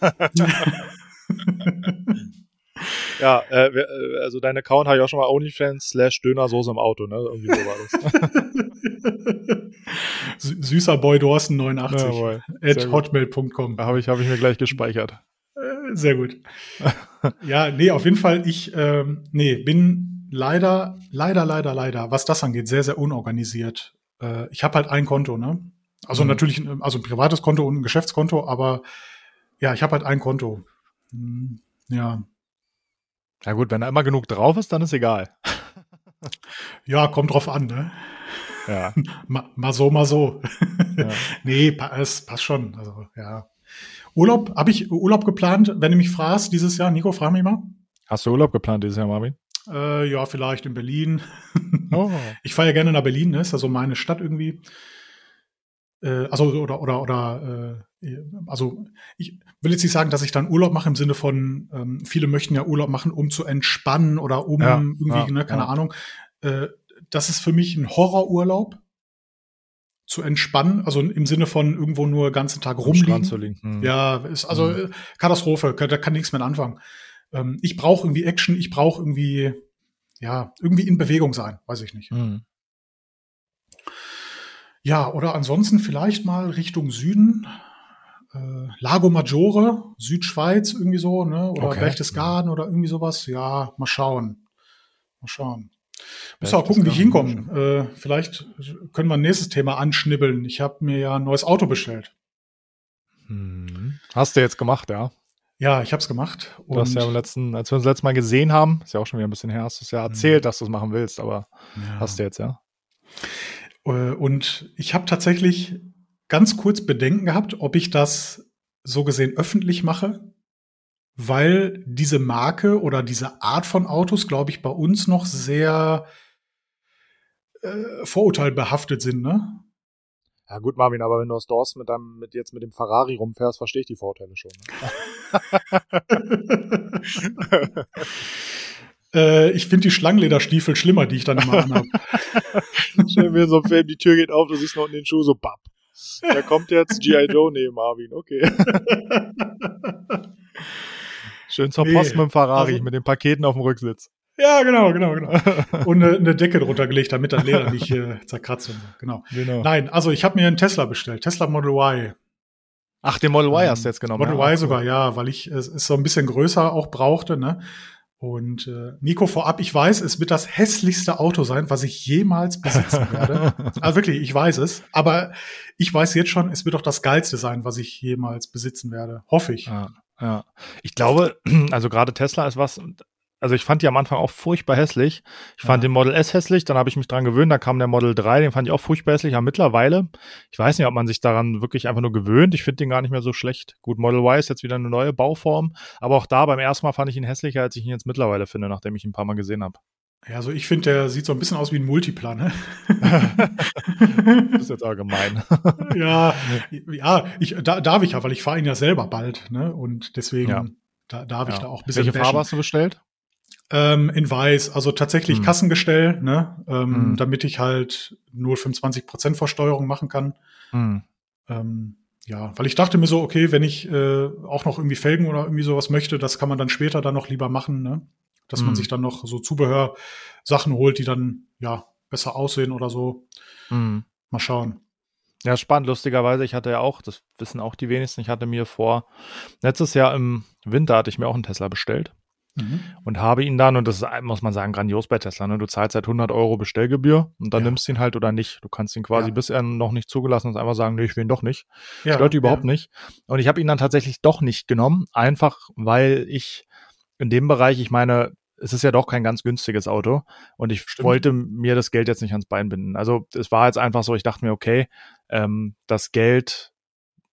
[laughs] Ja, äh, äh, also dein Account habe ich auch schon mal OnlyFans slash Dönersoße im Auto, ne? Irgendwie so war das. [laughs] Süßer Boy Dorsten 89 Jawohl, at hotmail.com. Habe ich, hab ich mir gleich gespeichert. Äh, sehr gut. ja, nee, auf jeden Fall, ich ähm, nee, bin leider, leider, leider, leider, was das angeht, sehr, sehr unorganisiert. Äh, ich habe halt ein Konto, ne? Also mhm. natürlich, also ein privates Konto und ein Geschäftskonto, aber ja, ich habe halt ein Konto. Hm, ja. Ja gut, wenn da immer genug drauf ist, dann ist egal. ja, kommt drauf an, ne? Ja. [laughs] mal, mal so, mal so. Ja. [laughs] nee, es passt schon. Also, ja. Urlaub, habe ich Urlaub geplant, wenn du mich fragst, dieses Jahr? Nico, frag mich mal. Hast du Urlaub geplant dieses Jahr, Marvin? Äh, ja, vielleicht in Berlin. Oh. [laughs] Ich fahre ja gerne nach Berlin, ne? Ist ja so meine Stadt irgendwie. Äh, also, oder, oder, oder, äh, also, ich will jetzt nicht sagen, dass ich dann Urlaub mache im Sinne von, ähm, viele möchten ja Urlaub machen, um zu entspannen oder um ja, irgendwie, ja, ne, keine ja. Ahnung. Äh, das ist für mich ein Horrorurlaub zu entspannen, also im Sinne von irgendwo nur den ganzen Tag rumliegen. Hm. Ja, ist also hm. Katastrophe, da kann nichts mehr anfangen. Ähm, ich brauche irgendwie Action, ich brauche irgendwie, ja, irgendwie in Bewegung sein, weiß ich nicht. Hm. Ja, oder ansonsten vielleicht mal Richtung Süden. Äh, Lago Maggiore, Südschweiz, irgendwie so, ne? Oder okay. Berchtesgaden oder irgendwie sowas. Ja, mal schauen. Mal schauen. Müssen auch gucken, wie ich hinkomme. Äh, vielleicht können wir ein nächstes Thema anschnibbeln. Ich habe mir ja ein neues Auto bestellt. Hm. Hast du jetzt gemacht, ja? Ja, ich habe es gemacht. Du hast ja im letzten, als wir uns das letzte Mal gesehen haben, ist ja auch schon wieder ein bisschen her, hast du es ja erzählt, mhm. dass du es machen willst, aber ja. hast du jetzt, ja? Äh, und ich habe tatsächlich ganz kurz Bedenken gehabt, ob ich das so gesehen öffentlich mache weil diese Marke oder diese Art von Autos, glaube ich, bei uns noch sehr äh, vorurteilbehaftet sind, ne? Ja gut, Marvin, aber wenn du aus Dorst mit deinem, mit jetzt mit dem Ferrari rumfährst, verstehe ich die Vorurteile schon. Ne? [laughs] [laughs] äh, ich finde die Schlangenlederstiefel schlimmer, die ich dann immer anhabe. [laughs] Stell mir so ein Film, die Tür geht auf, du siehst noch in den Schuh so bapp. Da kommt jetzt G.I. Joe neben Marvin, okay. [laughs] Schön zur nee, Post mit dem Ferrari, also, mit den Paketen auf dem Rücksitz. Ja, genau, genau, genau. [laughs] Und eine, eine Decke drunter gelegt, damit das Leder nicht äh, zerkratzt. Genau. genau. Nein, also ich habe mir einen Tesla bestellt, Tesla Model Y. Ach, den Model Y hast du jetzt genommen. Model ja, Y sogar, ja, weil ich es so ein bisschen größer auch brauchte, ne? Und äh, Nico, vorab, ich weiß, es wird das hässlichste Auto sein, was ich jemals besitzen [laughs] werde. also wirklich, ich weiß es. Aber ich weiß jetzt schon, es wird auch das geilste sein, was ich jemals besitzen werde. Hoffe ich. Ja. Ja, ich glaube, [clears throat] also gerade Tesla ist was, also ich fand die am Anfang auch furchtbar hässlich. Ich fand ja. den Model S hässlich, dann habe ich mich dran gewöhnt, dann kam der Model 3, den fand ich auch furchtbar hässlich, aber mittlerweile, ich weiß nicht, ob man sich daran wirklich einfach nur gewöhnt, ich finde den gar nicht mehr so schlecht. Gut, Model Y ist jetzt wieder eine neue Bauform, aber auch da beim ersten Mal fand ich ihn hässlicher, als ich ihn jetzt mittlerweile finde, nachdem ich ihn ein paar Mal gesehen habe. Ja, also ich finde, der sieht so ein bisschen aus wie ein Multiplan. Ne? [laughs] das ist jetzt allgemein. [laughs] ja, ja, ich, da, darf ich ja, weil ich fahre ihn ja selber bald. Ne? Und deswegen ja. da, darf ich ja. da auch ein bisschen. Welche Farbe hast du bestellt? Ähm, in weiß, also tatsächlich hm. Kassengestell, ne? Ähm, hm. damit ich halt nur 25% Versteuerung machen kann. Hm. Ähm, ja, weil ich dachte mir so, okay, wenn ich äh, auch noch irgendwie Felgen oder irgendwie sowas möchte, das kann man dann später dann noch lieber machen, ne? dass man sich dann noch so Zubehörsachen holt, die dann ja besser aussehen oder so. Mhm. Mal schauen. Ja, spannend. Lustigerweise, ich hatte ja auch, das wissen auch die wenigsten, ich hatte mir vor, letztes Jahr im Winter hatte ich mir auch einen Tesla bestellt. Mhm. Und habe ihn dann, und das ist, muss man sagen, grandios bei Tesla, ne? du zahlst seit 100 Euro Bestellgebühr und dann ja. nimmst du ihn halt oder nicht. Du kannst ihn quasi, ja. bis er noch nicht zugelassen ist, einfach sagen, nee, ich will ihn doch nicht. Ja. Stört überhaupt nicht. Und ich habe ihn dann tatsächlich doch nicht genommen, einfach weil ich in dem Bereich, ich meine, es ist ja doch kein ganz günstiges Auto und ich Stimmt. wollte mir das Geld jetzt nicht ans Bein binden. Also es war jetzt einfach so, ich dachte mir, okay, ähm, das Geld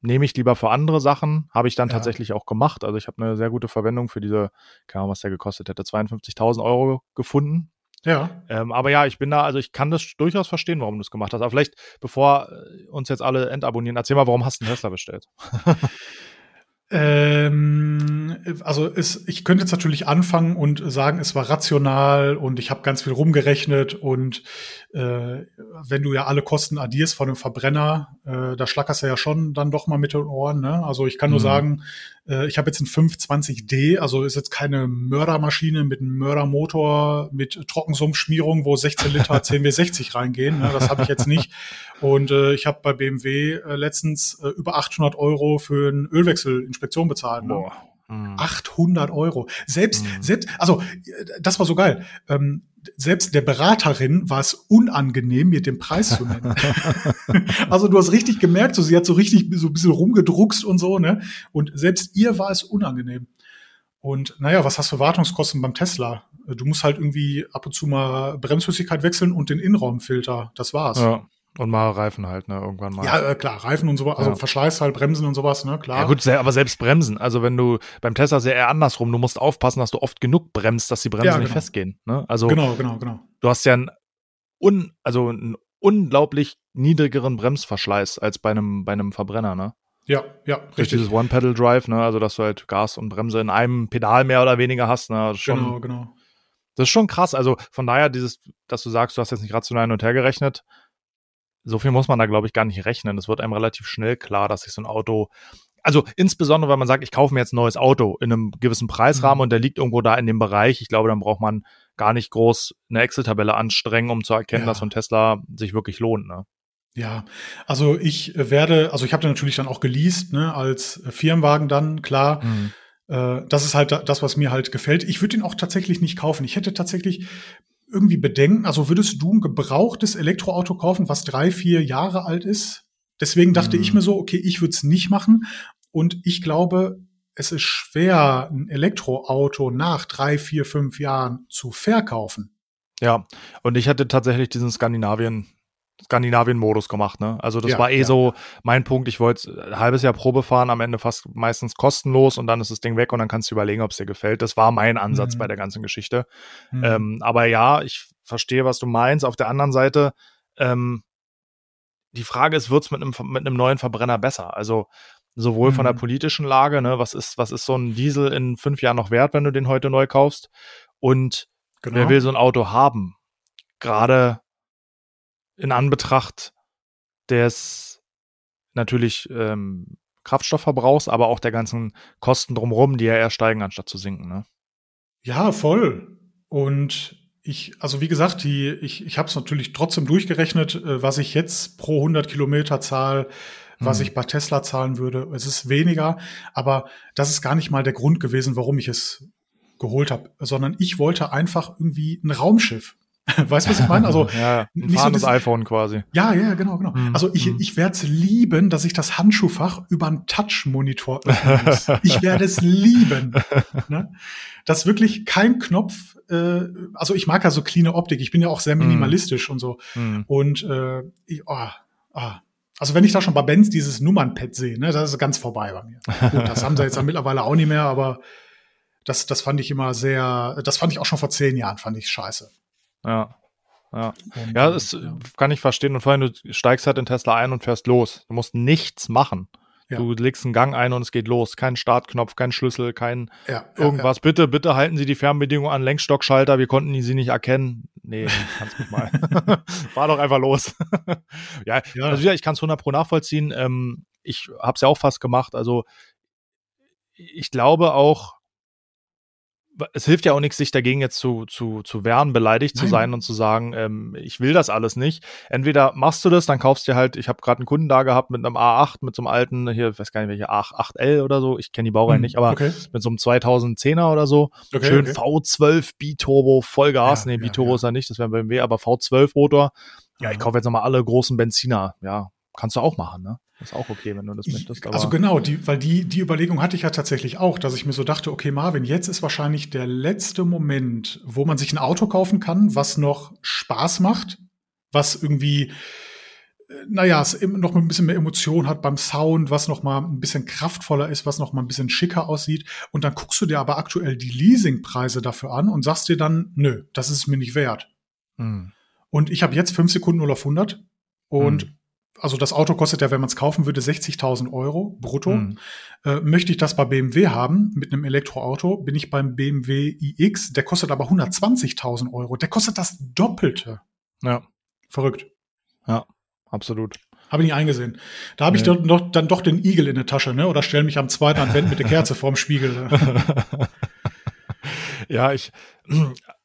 nehme ich lieber für andere Sachen, habe ich dann ja. tatsächlich auch gemacht. Also ich habe eine sehr gute Verwendung für diese, keine Ahnung, was der gekostet hätte, 52.000 Euro gefunden. Ja. Ähm, aber ja, ich bin da, also ich kann das durchaus verstehen, warum du es gemacht hast. Aber vielleicht, bevor äh, uns jetzt alle entabonnieren, erzähl mal, warum hast du einen Tesla bestellt? [laughs] Ähm, also es, ich könnte jetzt natürlich anfangen und sagen, es war rational und ich habe ganz viel rumgerechnet und äh, wenn du ja alle Kosten addierst von einem Verbrenner, äh, da schlackerst du ja schon dann doch mal mit den Ohren. Ne? Also ich kann nur mhm. sagen, äh, ich habe jetzt einen 520D, also ist jetzt keine Mördermaschine mit einem Mördermotor mit Trockensumpfschmierung, wo 16 Liter [laughs] 10W60 reingehen. Ne? Das habe ich jetzt nicht. Und äh, ich habe bei BMW äh, letztens äh, über 800 Euro für eine Ölwechselinspektion bezahlt. Ne? Boah. 800 mhm. Euro. Selbst, mhm. selbst, also das war so geil. Ähm, selbst der Beraterin war es unangenehm, mir den Preis zu nennen. [laughs] also du hast richtig gemerkt, so sie hat so richtig so ein bisschen rumgedruckst und so, ne? Und selbst ihr war es unangenehm. Und naja, was hast du Wartungskosten beim Tesla? Du musst halt irgendwie ab und zu mal Bremsflüssigkeit wechseln und den Innenraumfilter. Das war's. Ja. Und mal Reifen halt, ne, irgendwann mal. Ja, äh, klar, Reifen und sowas, also ja. Verschleiß halt, Bremsen und sowas, ne, klar. Ja gut, aber selbst Bremsen, also wenn du, beim Tesla sehr eher andersrum, du musst aufpassen, dass du oft genug bremst, dass die Bremsen ja, genau. nicht festgehen, ne, also. Genau, genau, genau. Du hast ja einen, un, also einen unglaublich niedrigeren Bremsverschleiß als bei einem, bei einem Verbrenner, ne. Ja, ja, richtig. Dieses One-Pedal-Drive, ne, also dass du halt Gas und Bremse in einem Pedal mehr oder weniger hast, ne, schon, genau, genau. Das ist schon krass, also von daher dieses, dass du sagst, du hast jetzt nicht rational hin und her gerechnet, so viel muss man da, glaube ich, gar nicht rechnen. Es wird einem relativ schnell klar, dass sich so ein Auto, also insbesondere, wenn man sagt, ich kaufe mir jetzt ein neues Auto in einem gewissen Preisrahmen mhm. und der liegt irgendwo da in dem Bereich, ich glaube, dann braucht man gar nicht groß eine Excel-Tabelle anstrengen, um zu erkennen, ja. dass so ein Tesla sich wirklich lohnt. Ne? Ja, also ich werde, also ich habe den natürlich dann auch geleast, ne, als Firmenwagen dann, klar. Mhm. Äh, das ist halt das, was mir halt gefällt. Ich würde ihn auch tatsächlich nicht kaufen. Ich hätte tatsächlich irgendwie bedenken? Also würdest du ein gebrauchtes Elektroauto kaufen, was drei, vier Jahre alt ist? Deswegen dachte mhm. ich mir so, okay, ich würde es nicht machen. Und ich glaube, es ist schwer, ein Elektroauto nach drei, vier, fünf Jahren zu verkaufen. Ja, und ich hatte tatsächlich diesen Skandinavien Skandinavien-Modus gemacht, ne? Also das ja, war eh ja. so mein Punkt. Ich wollte ein halbes Jahr Probe fahren, am Ende fast meistens kostenlos und dann ist das Ding weg und dann kannst du überlegen, ob es dir gefällt. Das war mein Ansatz mhm. bei der ganzen Geschichte. Mhm. Ähm, aber ja, ich verstehe, was du meinst. Auf der anderen Seite, ähm, die Frage ist, wird's mit einem mit einem neuen Verbrenner besser? Also sowohl mhm. von der mhm. politischen Lage, ne? Was ist was ist so ein Diesel in fünf Jahren noch wert, wenn du den heute neu kaufst? Und genau. wer will so ein Auto haben? Gerade in Anbetracht des natürlich ähm, Kraftstoffverbrauchs, aber auch der ganzen Kosten drumherum, die ja eher steigen, anstatt zu sinken. Ne? Ja, voll. Und ich, also wie gesagt, die, ich, ich habe es natürlich trotzdem durchgerechnet, äh, was ich jetzt pro 100 Kilometer zahle, was hm. ich bei Tesla zahlen würde. Es ist weniger, aber das ist gar nicht mal der Grund gewesen, warum ich es geholt habe, sondern ich wollte einfach irgendwie ein Raumschiff. [laughs] Weißt du, was ich meine? Also ja, ein nicht so das iPhone quasi. Ja, ja, genau, genau. Mhm. Also ich, mhm. ich werde es lieben, dass ich das Handschuhfach über einen Touch-Monitor öffnen muss. [laughs] ich werde es lieben. ne? Dass wirklich kein Knopf, äh, also ich mag ja so cleane Optik, ich bin ja auch sehr mhm. minimalistisch mhm. und so. Und äh, ich, oh, oh. Also wenn ich da schon bei Benz dieses Nummernpad sehe, ne, das ist ganz vorbei bei mir. Gut, das haben sie jetzt ja [laughs] mittlerweile auch nicht mehr, aber das, das fand ich immer sehr, das fand ich auch schon vor zehn Jahren, fand ich scheiße. Ja. Ja, und, ja das ja. kann ich verstehen. Und vor allem, du steigst halt in Tesla ein und fährst los. Du musst nichts machen. Ja. Du legst einen Gang ein und es geht los. Kein Startknopf, kein Schlüssel, kein ja, irgendwas. Bitte, bitte halten Sie die Fernbedienung an Lenkstockschalter. Wir konnten sie nicht erkennen. Nee, kannst mich mal. [laughs] Fahr doch einfach los. [laughs] ja, also ja, ich kann es 100 pro nachvollziehen. Ähm, ich habe es ja auch fast gemacht. Also ich glaube auch, es hilft ja auch nichts, sich dagegen jetzt zu, zu, zu wehren, beleidigt Nein. zu sein und zu sagen, ähm, ich will das alles nicht. Entweder machst du das, dann kaufst du halt, ich habe gerade einen Kunden da gehabt mit einem A8, mit so einem alten, hier, ich weiß gar nicht welche, A8L oder so, ich kenne die Baureihe hm, nicht, aber okay. mit so einem 2010er oder so. Okay, Schön okay. V12 B-Turbo, Vollgas, ja, nee, B-Turbo ja, ja. ist ja nicht, das wäre BMW, aber V12 Motor. Ja, ich kaufe jetzt nochmal alle großen Benziner. Ja, kannst du auch machen, ne? Ist auch okay, wenn du das möchtest. also genau, die, weil die, die Überlegung hatte ich ja tatsächlich auch, dass ich mir so dachte, okay, Marvin, jetzt ist wahrscheinlich der letzte Moment, wo man sich ein Auto kaufen kann, was noch Spaß macht, was irgendwie, äh, naja, es noch ein bisschen mehr Emotion hat beim Sound, was noch mal ein bisschen kraftvoller ist, was noch mal ein bisschen schicker aussieht. Und dann guckst du dir aber aktuell die Leasingpreise dafür an und sagst dir dann, nö, das ist mir nicht wert. Hm. Und ich habe jetzt fünf Sekunden 0 auf 100 und hm also das Auto kostet ja, wenn man es kaufen würde, 60.000 Euro brutto. Mhm. Äh, möchte ich das bei BMW haben mit einem Elektroauto, bin ich beim BMW iX, der kostet aber 120.000 Euro. Der kostet das Doppelte. Ja. Verrückt. Ja, absolut. Habe ich nicht eingesehen. Da habe nee. ich doch, doch, dann doch den Igel in der Tasche, ne? Oder stelle mich am zweiten Advent mit der Kerze vorm Spiegel. [laughs] ja, ich,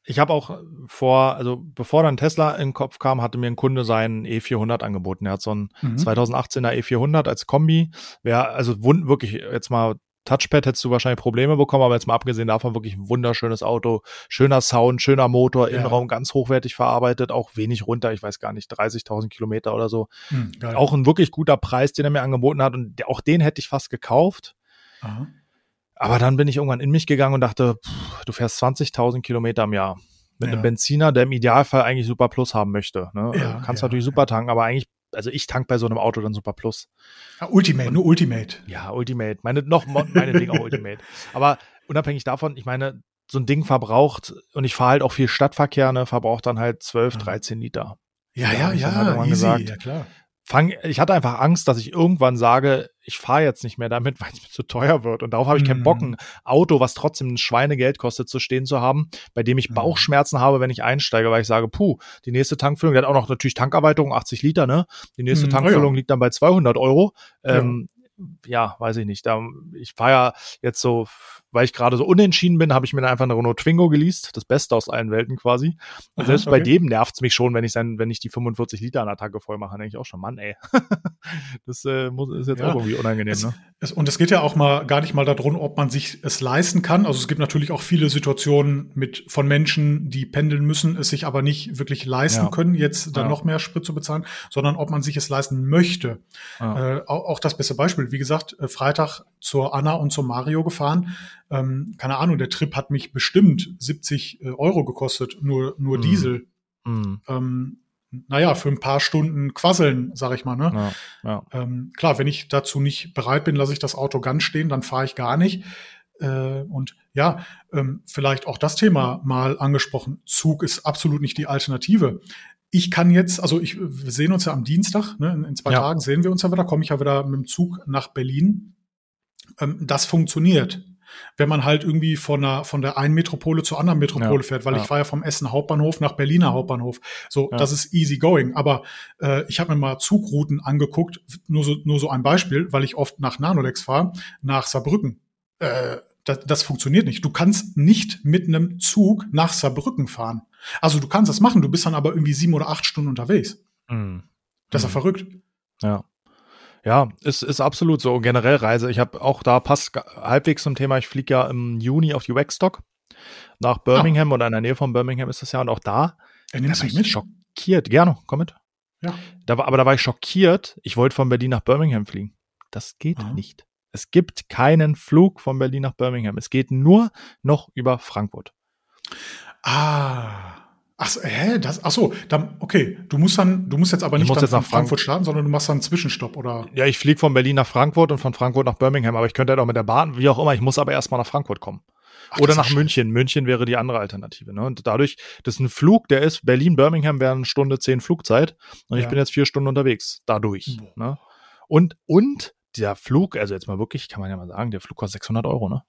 ich habe auch vor, also bevor dann Tesla in den Kopf kam, hatte mir ein Kunde seinen E400 angeboten. Er hat so einen mhm. 2018er E400 als Kombi. Wäre also wirklich jetzt mal Touchpad hättest du wahrscheinlich Probleme bekommen, aber jetzt mal abgesehen davon wirklich ein wunderschönes Auto, schöner Sound, schöner Motor, ja. Innenraum ganz hochwertig verarbeitet, auch wenig runter, ich weiß gar nicht, 30.000 Kilometer oder so. Hm, auch ein wirklich guter Preis, den er mir angeboten hat und auch den hätte ich fast gekauft. Aha. Aber dann bin ich irgendwann in mich gegangen und dachte, pff, du fährst 20.000 Kilometer im Jahr mit ja. einem Benziner, der im Idealfall eigentlich Super Plus haben möchte. Ne? Ja, Kannst ja, natürlich super tanken, aber eigentlich, also ich tank bei so einem Auto dann Super Plus. Ultimate, und, nur Ultimate. Ja, Ultimate. Meine, noch, meine Ding auch Ultimate. Aber unabhängig davon, ich meine, so ein Ding verbraucht, und ich fahre halt auch viel Stadtverkehr, ne, verbraucht dann halt 12, 13 Liter. Ja, ja, ja, halt easy, gesagt, ja klar fang, ich hatte einfach Angst, dass ich irgendwann sage, ich fahre jetzt nicht mehr damit, [laughs] weil es mir zu teuer wird. Und darauf habe ich keinen Bock, mhm. ein Auto, was trotzdem ein Schweinegeld kostet, zu stehen zu haben, bei dem ich mhm. Bauchschmerzen habe, wenn ich einsteige, weil ich sage, puh, die nächste Tankfüllung, der hat auch noch natürlich Tankerweiterung, 80 Liter, ne? Die nächste mhm, Tankfüllung oh ja. liegt dann bei 200 Euro. Ähm, ja, weiß ich nicht. Da, ich fahre ja jetzt so, weil ich gerade so unentschieden bin, habe ich mir einfach eine Renault Twingo geleast, das Beste aus allen Welten quasi. Und selbst okay. bei dem nervt es mich schon, wenn ich dann, wenn ich die 45 Liter an der Tanke voll mache, denke ich auch schon, Mann, ey. [laughs] das äh, muss, ist jetzt ja. auch irgendwie unangenehm, es, ne? Es, und es geht ja auch mal gar nicht mal darum, ob man sich es leisten kann. Also es gibt natürlich auch viele Situationen mit von Menschen, die pendeln müssen, es sich aber nicht wirklich leisten ja. können, jetzt dann ja. noch mehr Sprit zu bezahlen, sondern ob man sich es leisten möchte. Äh, auch, auch das beste Beispiel Beispiel, wie gesagt, äh, Freitag zur Anna und zum Mario gefahren. Ähm, keine Ahnung, der Trip hat mich bestimmt 70 äh, Euro gekostet, nur, nur mm. Diesel. Mm. Ähm, naja, für ein paar Stunden quasseln, sag ich mal. Ne? Ja, ja. Ähm, klar, wenn ich dazu nicht bereit bin, lasse ich das Auto ganz stehen, dann fahre ich gar nicht. Äh, und ja, ähm, vielleicht auch das Thema mal angesprochen. Zug ist absolut nicht die Alternative ich kann jetzt, also ich, wir sehen uns ja am Dienstag, ne, in, in zwei ja. Tagen sehen wir uns ja wieder, komme ich ja wieder mit dem Zug nach Berlin. Ähm, das funktioniert. Wenn man halt irgendwie von der, von der einen Metropole zur anderen Metropole ja, fährt, weil ja. ich war ja vom Essen Hauptbahnhof nach Berliner Hauptbahnhof. So, das ist easy going. Aber äh, ich habe mir mal Zugrouten angeguckt, nur so, nur so ein Beispiel, weil ich oft nach Nanolex fahre, nach Saarbrücken. Äh, das, das funktioniert nicht. Du kannst nicht mit einem Zug nach Saarbrücken fahren. Also du kannst das machen, du bist dann aber irgendwie sieben oder acht Stunden unterwegs. Mhm. Das ist ja mhm. verrückt. Ja. Ja, ist, ist absolut so. Generell Reise. Ich habe auch da passt halbwegs zum Thema. Ich fliege ja im Juni auf die Waxstock nach Birmingham ah. oder in der Nähe von Birmingham ist das ja. Und auch da, ja, da war ich mit? schockiert. Gerne, komm mit. Ja. Da war, aber da war ich schockiert. Ich wollte von Berlin nach Birmingham fliegen. Das geht Aha. nicht. Es gibt keinen Flug von Berlin nach Birmingham. Es geht nur noch über Frankfurt. Ah. Ach, so, hä? Das, ach so, dann, okay. Du musst dann, du musst jetzt aber nicht dann jetzt nach Frankfurt starten, sondern du machst dann einen Zwischenstopp, oder? Ja, ich fliege von Berlin nach Frankfurt und von Frankfurt nach Birmingham, aber ich könnte halt auch mit der Bahn, wie auch immer, ich muss aber erstmal nach Frankfurt kommen. Ach, oder nach München. München wäre die andere Alternative. Ne? Und dadurch, das ist ein Flug, der ist Berlin-Birmingham wäre eine Stunde zehn Flugzeit und ja. ich bin jetzt vier Stunden unterwegs. Dadurch. Ne? Und, und dieser Flug, also jetzt mal wirklich, kann man ja mal sagen, der Flug kostet 600 Euro, ne?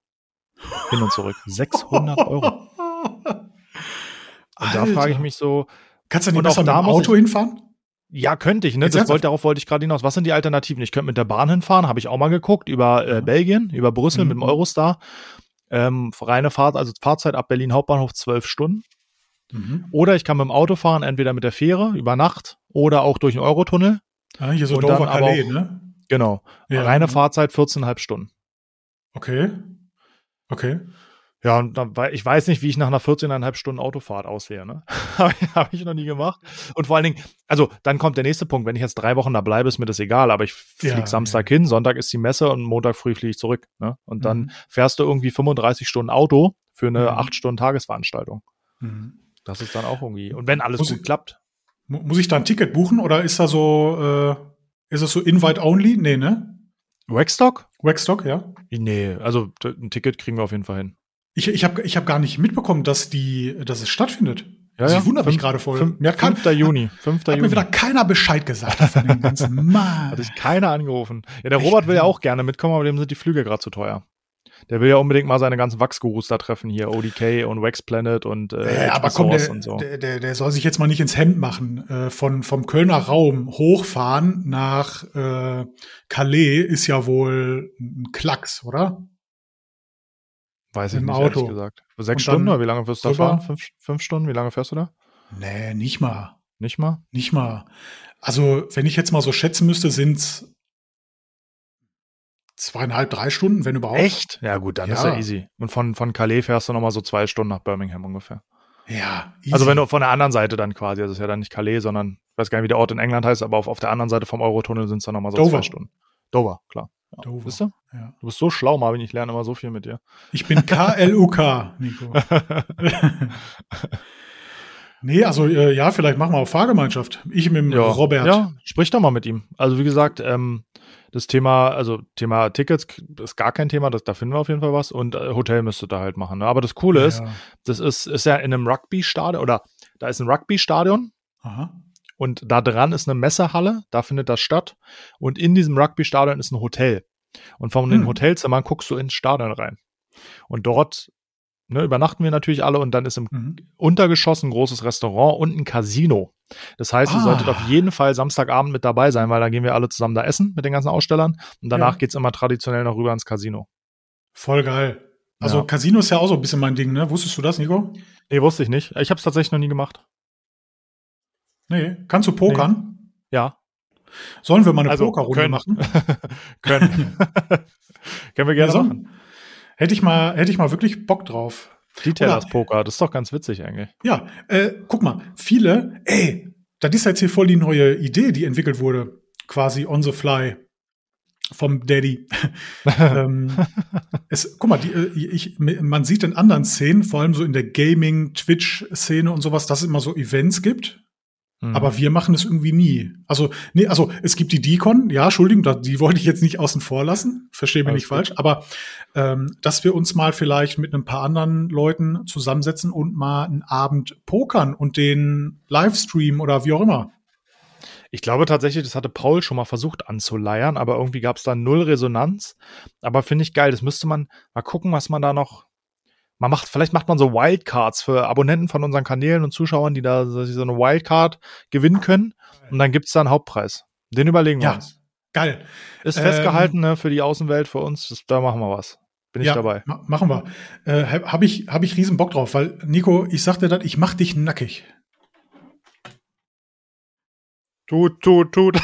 Hin und zurück. [laughs] 600 Euro. Und da frage ich mich so. Kannst du nicht besser mit dem Auto hinfahren? Ja, könnte ich, ne? das wollte, darauf wollte ich gerade hinaus. Was sind die Alternativen? Ich könnte mit der Bahn hinfahren, habe ich auch mal geguckt, über äh, Belgien, über Brüssel mhm. mit dem Eurostar. Ähm, reine Fahrt, also Fahrzeit ab Berlin Hauptbahnhof zwölf Stunden. Mhm. Oder ich kann mit dem Auto fahren, entweder mit der Fähre über Nacht oder auch durch den Eurotunnel. Ah, hier so Dover Calais, ne? Genau. Ja. Reine Fahrzeit 14,5 Stunden. Okay. Okay. Ja, und dann, ich weiß nicht, wie ich nach einer 14,5 Stunden Autofahrt aussehe. Ne? [laughs] Habe ich, noch nie gemacht. Und vor allen Dingen, also dann kommt der nächste Punkt. Wenn ich jetzt drei Wochen da bleibe, ist mir das egal. Aber ich fliege ja, Samstag ja. hin, Sonntag ist die Messe und Montag früh fliege ich zurück. Ne? Und mhm. dann fährst du irgendwie 35 Stunden Auto für eine mhm. 8 Stunden Tagesveranstaltung. Mhm. Das ist dann auch irgendwie. Und wenn alles muss gut ich, klappt. Muss ich da ein Ticket buchen oder ist da so, äh, ist das so Invite Only? Nee, ne? Waxstock? Waxstock, ja. Nee, also ein Ticket kriegen wir auf jeden Fall hin. Ich, ich habe ich hab gar nicht mitbekommen, dass, die, dass es stattfindet. Ja, also ich wundere mich gerade voll. 5. Mir hat 5. Juni. 5. Hat Juni. mir wieder keiner Bescheid gesagt von dem ganzen [laughs] Mann. Hat sich keiner angerufen. Ja, der Echt? Robert will ja auch gerne mitkommen, aber dem sind die Flüge gerade zu teuer. Der will ja unbedingt mal seine ganzen Wachsgurus da treffen hier, ODK und Wax Planet und äh, äh aber komm, der, so. der, der, der, soll sich jetzt mal nicht ins Hemd machen. Äh, von vom Kölner Raum hochfahren nach äh, Calais ist ja wohl ein Klacks, oder? Weiß ich nicht, Auto. ehrlich gesagt. Sechs Stunden oder wie lange wirst du da fahren? Fünf, fünf Stunden? Wie lange fährst du da? Nee, nicht mal. Nicht mal? Nicht mal. Also, wenn ich jetzt mal so schätzen müsste, sind's zweieinhalb, drei Stunden, wenn überhaupt. Echt? Ja, gut, dann ja. ist ja easy. Und von, von Calais fährst du nochmal so zwei Stunden nach Birmingham ungefähr. Ja, easy. Also wenn du von der anderen Seite dann quasi, das ist ja dann nicht Calais, sondern ich weiß gar nicht, wie der Ort in England heißt, aber auf, auf der anderen Seite vom Eurotunnel sind es dann nochmal so Dover. zwei Stunden. Dover, klar. Ja. Bist du? Ja. Du bist so schlau, Marvin, ich lerne immer so viel mit dir. Ich bin KLUK, [laughs] Nico. nee, also äh, ja, vielleicht machen wir auch Fahrgemeinschaft. Ich mit dem ja. Robert. Ja, sprich doch mal mit ihm. Also wie gesagt, ähm, das Thema, also Thema Tickets ist gar kein Thema, das, da finden wir auf jeden Fall was und äh, Hotel müsste da halt machen. Ne? Aber das Coole ja. ist, das ist, ist ja in einem Rugby-Stadion oder da ist ein Rugby-Stadion und da dran ist eine Messehalle, da findet das statt und in diesem Rugby-Stadion ist ein Hotel. Und von hm. den Hotelzimmern guckst du ins Stadion rein. Und dort ne, übernachten wir natürlich alle und dann ist im mhm. Untergeschoss ein großes Restaurant und ein Casino. Das heißt, ah. ihr solltet auf jeden Fall Samstagabend mit dabei sein, weil da gehen wir alle zusammen da essen mit den ganzen Ausstellern und danach ja. es immer traditionell noch rüber ins Casino. Voll geil. Also ja. Casino ist ja auch so ein bisschen mein Ding, ne? Wusstest du das, Nico? Nee, wusste ich nicht. Ich habe es tatsächlich noch nie gemacht. Nee, kannst du pokern? Nee. Ja. Sollen wir mal eine also, Pokerrunde machen? [laughs] können. [laughs] können wir gerne ja, machen. Hätte ich mal, hätte ich mal wirklich Bock drauf. Detailers Poker, das ist doch ganz witzig eigentlich. Ja, äh, guck mal, viele, ey, das ist jetzt hier voll die neue Idee, die entwickelt wurde, quasi on the fly vom Daddy. [laughs] ähm, es, guck mal, die, äh, ich, man sieht in anderen Szenen, vor allem so in der Gaming, Twitch-Szene und sowas, dass es immer so Events gibt, Mhm. Aber wir machen es irgendwie nie. Also, nee, also es gibt die Deacon, ja, Entschuldigung, die wollte ich jetzt nicht außen vor lassen, verstehe mich nicht gut. falsch, aber ähm, dass wir uns mal vielleicht mit ein paar anderen Leuten zusammensetzen und mal einen Abend pokern und den Livestream oder wie auch immer. Ich glaube tatsächlich, das hatte Paul schon mal versucht anzuleiern, aber irgendwie gab es da null Resonanz. Aber finde ich geil. Das müsste man mal gucken, was man da noch man macht, vielleicht macht man so Wildcards für Abonnenten von unseren Kanälen und Zuschauern, die da so eine Wildcard gewinnen können. Und dann gibt es da einen Hauptpreis. Den überlegen wir ja, uns. Geil. Ist festgehalten ähm, ne, für die Außenwelt, für uns. Das, da machen wir was. Bin ich ja, dabei. Ma machen wir. Äh, Habe ich, hab ich riesen Bock drauf, weil, Nico, ich sagte dann, ich mach dich nackig. Tut, tut, tut.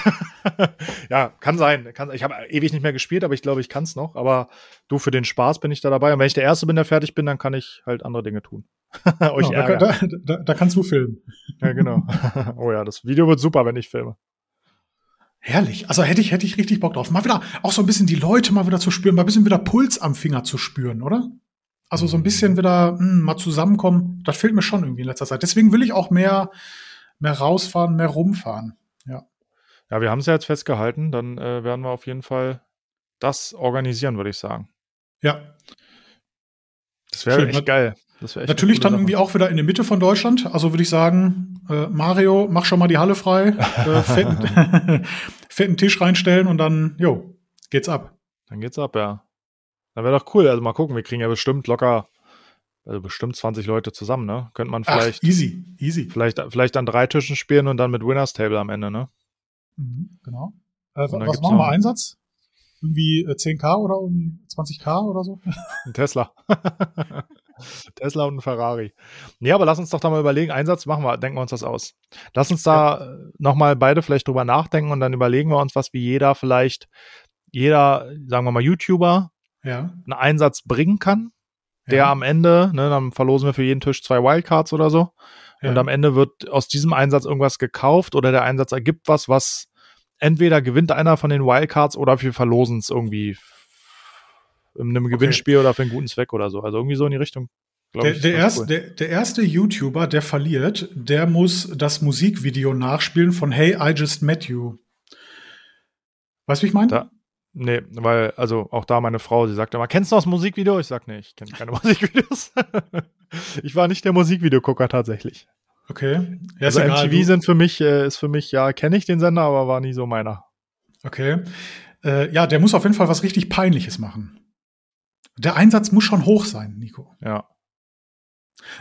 [laughs] ja, kann sein. Kann, ich habe ewig nicht mehr gespielt, aber ich glaube, ich kann es noch. Aber du, für den Spaß bin ich da dabei. Und wenn ich der Erste bin, der fertig bin, dann kann ich halt andere Dinge tun. [laughs] Euch genau, da, da, da, da, kannst du filmen. ja, genau. [laughs] oh ja, das Video wird super, wenn ich filme. Herrlich. Also hätte ich, hätte ich richtig Bock drauf. Mal wieder auch so ein bisschen die Leute mal wieder zu spüren, mal ein bisschen wieder Puls am Finger zu spüren, oder? Also so ein bisschen wieder mh, hm, mal zusammenkommen. Das fehlt mir schon irgendwie in letzter Zeit. Deswegen will ich auch mehr, mehr rausfahren, mehr rumfahren. Ja. Wir haben es ja jetzt festgehalten. Dann äh, werden wir auf jeden Fall das organisieren, würde ich sagen. Ja. Das wäre echt geil. Wär echt Natürlich dann Sache. irgendwie auch wieder in der Mitte von Deutschland. Also würde ich sagen, äh, Mario, mach schon mal die Halle frei, äh, [laughs] fetten, [laughs] fetten Tisch reinstellen und dann, jo, geht's ab. Dann geht's ab, ja. Dann wäre doch cool. Also mal gucken, wir kriegen ja bestimmt locker, also bestimmt 20 Leute zusammen, ne? Könnte man vielleicht. Ach, easy, easy. Vielleicht, vielleicht an drei Tischen spielen und dann mit Winners Table am Ende, ne? Mhm, genau. Äh, was machen wir Einsatz? Irgendwie 10k äh, oder irgendwie 20k oder so? [laughs] Ein Tesla. [laughs] Tesla und ein Ferrari. Nee, aber lass uns doch da mal überlegen. Einsatz machen wir, denken wir uns das aus. Lass uns da ja. nochmal beide vielleicht drüber nachdenken und dann überlegen wir uns, was wie jeder vielleicht, jeder, sagen wir mal, YouTuber ja. einen Einsatz bringen kann, der ja. am Ende, ne, dann verlosen wir für jeden Tisch zwei Wildcards oder so. Und am Ende wird aus diesem Einsatz irgendwas gekauft oder der Einsatz ergibt was, was entweder gewinnt einer von den Wildcards oder wir verlosen es irgendwie in einem Gewinnspiel okay. oder für einen guten Zweck oder so. Also irgendwie so in die Richtung. Der, ich, der, erst, cool. der, der, erste YouTuber, der verliert, der muss das Musikvideo nachspielen von Hey, I Just Met You. Weißt du, wie ich meine? Da, nee, weil, also auch da meine Frau, sie sagt immer, kennst du das Musikvideo? Ich sag, nee, ich kenne keine [laughs] Musikvideos. [laughs] ich war nicht der Musikvideogucker tatsächlich. Okay. Ja, also egal, MTV sind für mich, äh, ist für mich, ja, kenne ich den Sender, aber war nie so meiner. Okay. Äh, ja, der muss auf jeden Fall was richtig Peinliches machen. Der Einsatz muss schon hoch sein, Nico. Ja.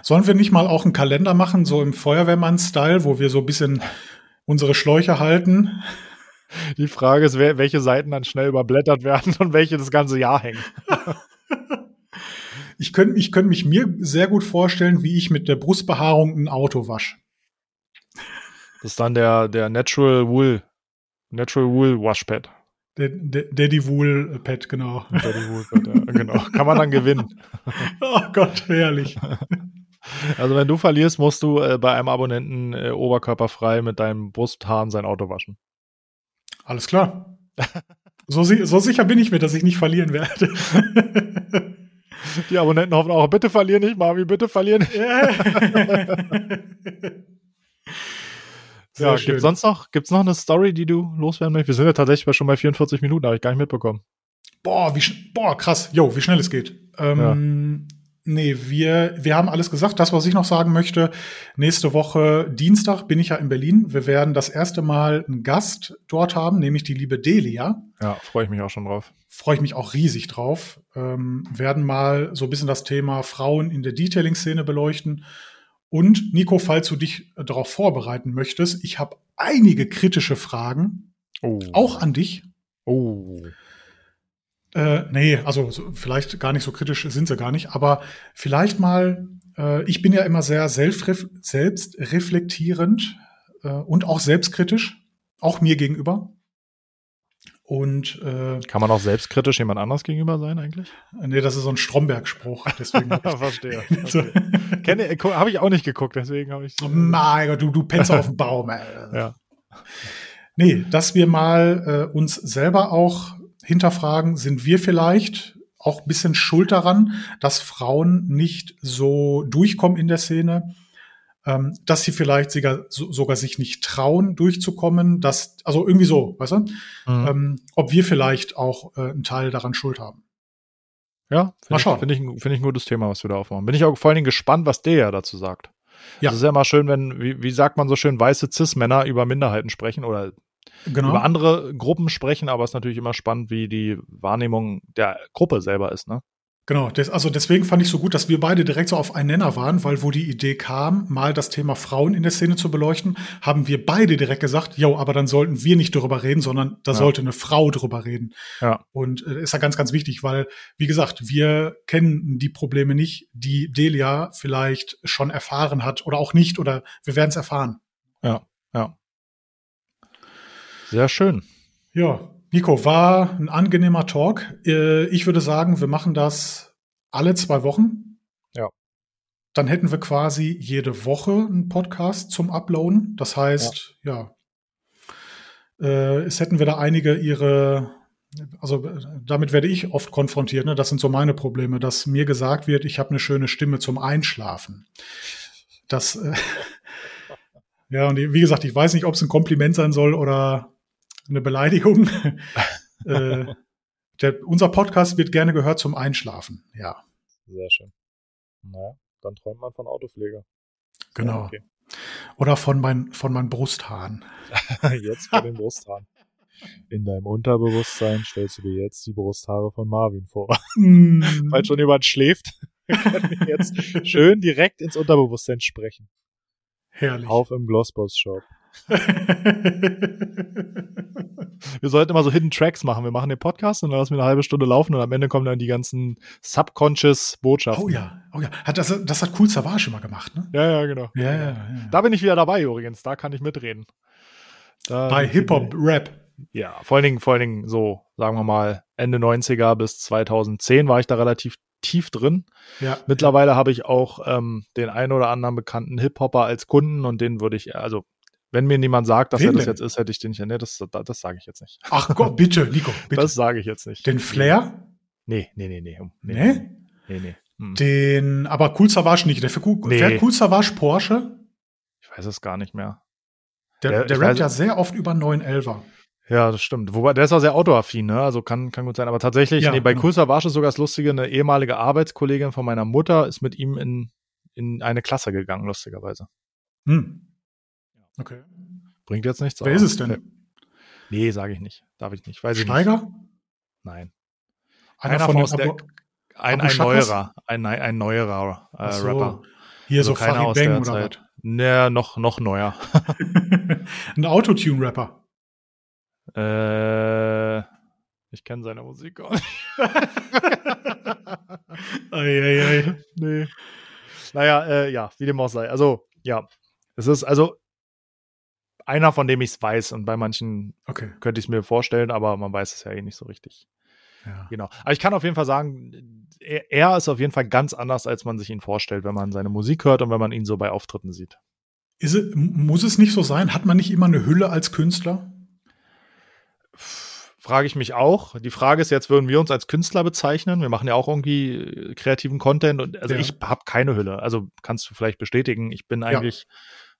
Sollen wir nicht mal auch einen Kalender machen, so im Feuerwehrmann-Style, wo wir so ein bisschen unsere Schläuche halten? Die Frage ist, welche Seiten dann schnell überblättert werden [laughs] und welche das ganze Jahr hängen. [laughs] ich könnte ich könnt mich mir sehr gut vorstellen, wie ich mit der Brustbehaarung ein Auto wasche. Das ist dann der, der Natural Wool, Natural Wool Washpad. Daddy Wool Pad, genau. Daddy Wool Pad, ja, genau. Kann man dann gewinnen. [laughs] oh Gott, herrlich. [laughs] Also wenn du verlierst, musst du äh, bei einem Abonnenten äh, oberkörperfrei mit deinem Brusthaaren sein Auto waschen. Alles klar. so, so sicher bin ich mir, dass ich nicht verlieren werde. [laughs] Die Abonnenten hoffen auch, bitte verlier nicht, Mami, bitte verlieren. ja, [laughs] gibt es sonst noch, gibt's noch eine Story, die du loswerden möchtest? Wir sind ja tatsächlich schon bei 44 Minuten, habe ich gar nicht mitbekommen. Boah, wie, boah, krass. Jo, wie schnell es geht. Ähm, ja. Nee, wir, wir haben alles gesagt. Das, was ich noch sagen möchte, nächste Woche Dienstag bin ich ja in Berlin. Wir werden das erste Mal einen Gast dort haben, nämlich die liebe Delia. Ja, freue ich mich auch schon drauf. Freue ich mich auch riesig drauf. Ähm, werden mal so ein bisschen das Thema Frauen in der Detailing-Szene beleuchten. Und Nico, falls du dich darauf vorbereiten möchtest, ich habe einige kritische Fragen, oh. auch an dich. Oh. Äh, nee, also so, vielleicht gar nicht so kritisch sind sie gar nicht, aber vielleicht mal, äh, ich bin ja immer sehr selbstref selbstreflektierend äh, und auch selbstkritisch, auch mir gegenüber. Und äh, kann man auch selbstkritisch jemand anders gegenüber sein eigentlich? Nee, das ist so ein Stromberg-Spruch. Deswegen [laughs] Verstehe. [laughs] Okay. Kenne, äh, habe ich auch nicht geguckt, deswegen habe ich. Oh mein Gott, du, du pennst auf dem Baum. Ey. Ja. Nee, dass wir mal äh, uns selber auch hinterfragen, sind wir vielleicht auch ein bisschen schuld daran, dass Frauen nicht so durchkommen in der Szene, ähm, dass sie vielleicht sogar, sogar sich nicht trauen, durchzukommen, dass, also irgendwie so, weißt du? Mhm. Ähm, ob wir vielleicht auch äh, einen Teil daran schuld haben. Ja, finde ich, find ich, find ich ein gutes Thema, was wir da aufmachen. Bin ich auch vor allen Dingen gespannt, was der ja dazu sagt. Ja. Es ist ja immer schön, wenn, wie, wie sagt man so schön, weiße Cis-Männer über Minderheiten sprechen oder genau. über andere Gruppen sprechen, aber es ist natürlich immer spannend, wie die Wahrnehmung der Gruppe selber ist, ne? Genau, das, also deswegen fand ich so gut, dass wir beide direkt so auf einen Nenner waren, weil wo die Idee kam, mal das Thema Frauen in der Szene zu beleuchten, haben wir beide direkt gesagt, jo, aber dann sollten wir nicht darüber reden, sondern da ja. sollte eine Frau drüber reden. Ja. Und äh, ist ja ganz, ganz wichtig, weil, wie gesagt, wir kennen die Probleme nicht, die Delia vielleicht schon erfahren hat oder auch nicht, oder wir werden es erfahren. Ja. Sehr schön. Ja, Nico, war ein angenehmer Talk. Äh, ich würde sagen, wir machen das alle zwei Wochen. Ja. Dann hätten wir quasi jede Woche einen Podcast zum Uploaden. Das heißt, ja, ja äh, es hätten wir da einige ihre, also damit werde ich oft konfrontiert. Ne? Das sind so meine Probleme, dass mir gesagt wird, ich habe eine schöne Stimme zum Einschlafen. Das, äh, [laughs] ja, und wie gesagt, ich weiß nicht, ob es ein Kompliment sein soll oder eine Beleidigung. [laughs] äh, der, unser Podcast wird gerne gehört zum Einschlafen, ja. Sehr schön. Na, dann träumt man von Autopflege. Genau. Okay. Oder von, mein, von meinen Brusthaaren. [laughs] jetzt von den Brusthaaren. In deinem Unterbewusstsein stellst du dir jetzt die Brusthaare von Marvin vor. Mm. [laughs] Weil schon jemand schläft, können wir jetzt schön direkt ins Unterbewusstsein sprechen. Herrlich. Auf im Glossboss Shop. [laughs] wir sollten immer so Hidden Tracks machen. Wir machen den Podcast und dann lassen wir eine halbe Stunde laufen und am Ende kommen dann die ganzen Subconscious Botschaften. Oh ja, oh ja. Hat das, das hat Cool Savage immer gemacht, ne? Ja, ja, genau. Ja, ja, ja. Da bin ich wieder dabei übrigens. Da kann ich mitreden. Da Bei Hip-Hop-Rap. Ja, vor allen Dingen, vor allen Dingen so, sagen wir mal, Ende 90er bis 2010 war ich da relativ tief drin. Ja. Mittlerweile habe ich auch ähm, den einen oder anderen bekannten Hip-Hopper als Kunden und den würde ich, also wenn mir niemand sagt, dass Wen er das denn? jetzt ist, hätte ich den nicht. Nee, das, das, das sage ich jetzt nicht. Ach Gott, bitte, Nico, [laughs] bitte. Das sage ich jetzt nicht. Den Flair? Nee, nee, nee, nee. Nee? Nee, nee. nee. Hm. Den, aber Cool Savage nicht. Der für cool, nee. Wer Cool Savage Porsche? Ich weiß es gar nicht mehr. Der, der, der rappt ja sehr oft über 911er. Ja, das stimmt. Wobei, der ist auch sehr autoaffin, ne? Also kann, kann gut sein. Aber tatsächlich, ja, nee, bei. Cool Savage ist sogar das Lustige, eine ehemalige Arbeitskollegin von meiner Mutter ist mit ihm in, in eine Klasse gegangen, lustigerweise. Hm. Okay. Bringt jetzt nichts. Wer ist es denn? Nee, sage ich nicht. Darf ich nicht. Weiß Steiger? Ich nicht. Nein. Einer, Einer von aus der, ein, ein neuerer, ein, ein neuerer äh, so. Rapper. Hier Also so keiner Farid aus Bang der oder Zeit. Nee, noch, noch neuer. was? [laughs] Ein Autotune-Rapper. äh, ich kenne seine Musik gar nicht. [laughs] Eieiei. nee. Naja, äh, ja, wie dem auch sei. Also, ja. Es ist also einer, von dem ich es weiß. Und bei manchen Okay. könnte ich es mir vorstellen, aber man weiß es ja eh nicht so richtig. Ja. Genau. Aber ich kann auf jeden Fall sagen, er, er ist auf jeden Fall ganz anders, als man sich ihn vorstellt, wenn man seine Musik hört und wenn man ihn so bei Auftritten sieht. Es, muss es nicht so sein? Hat man nicht immer eine Hülle als Künstler? Frage ich mich auch. Die Frage ist jetzt, würden wir uns als Künstler bezeichnen? Wir machen ja auch irgendwie äh, kreativen Content und also Ja. ich habe keine Hülle. Also kannst du vielleicht bestätigen, ich bin Ja. eigentlich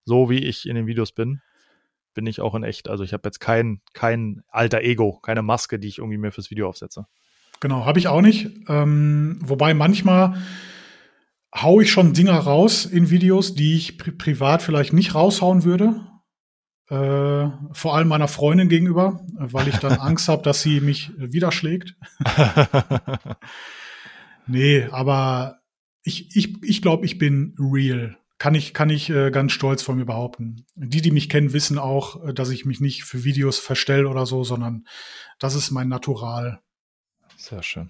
so, wie ich in den Videos bin, bin ich auch in echt. Also ich habe jetzt kein, kein alter Ego, keine Maske, die ich irgendwie mir fürs Video aufsetze. Genau, habe ich auch nicht. Ähm, wobei manchmal hau ich schon Dinger raus in Videos, die ich pri privat vielleicht nicht raushauen würde. Äh, vor allem meiner Freundin gegenüber, weil ich dann [laughs] Angst habe, dass sie mich wieder schlägt. [laughs] Nee, aber ich, ich, ich glaube, ich bin real. Kann ich, kann ich äh, ganz stolz von mir behaupten. Die, die mich kennen, wissen auch, äh, dass ich mich nicht für Videos verstelle oder so, sondern das ist mein Natural. Sehr schön.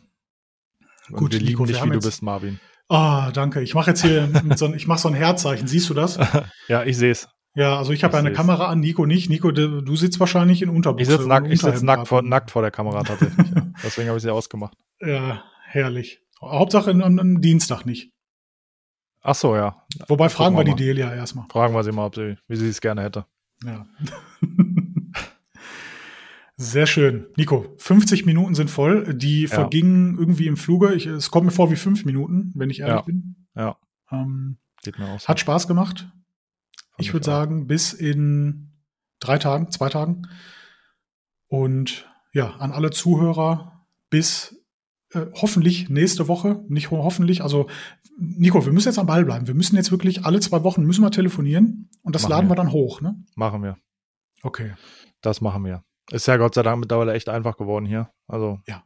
Und Gut, wir lieben Nico, wir dich, haben wie du bist, Marvin. Ah, danke. Ich mache jetzt hier so, ein- ich mache so ein Herzzeichen. Siehst du das? [laughs] Ja, ich sehe es. Ja, also ich habe eine seh's. Kamera an, Nico nicht. Nico, du, du sitzt wahrscheinlich in Unterbuchse. Ich sitze nack, ich sitz nackt, vor, nackt vor der Kamera tatsächlich. ja. [laughs] Deswegen habe ich sie ausgemacht. Ja, herrlich. Hauptsache am Dienstag nicht. Ach so, ja. Wobei fragen wir wir die. Delia erstmal. Fragen wir sie mal, ob sie, wie sie es gerne hätte. Ja. [laughs] Sehr schön. Nico, 50 Minuten sind voll. Die Ja. vergingen irgendwie im Fluge. Ich, es kommt mir vor wie fünf Minuten, wenn ich ehrlich Ja. bin. Ja. Ähm, Geht mir aus. hat Spaß gemacht. Ich würde sagen, bis in drei Tagen, zwei Tagen. Und ja, an alle Zuhörer, bis äh, hoffentlich nächste Woche. Nicht ho- hoffentlich, also Nico, wir müssen jetzt am Ball bleiben. Wir müssen jetzt wirklich alle zwei Wochen müssen wir telefonieren und das Machen laden wir. wir dann hoch, ne? Machen wir. Okay. Das machen wir. Ist ja Gott sei Dank mittlerweile echt einfach geworden hier. Also, Ja.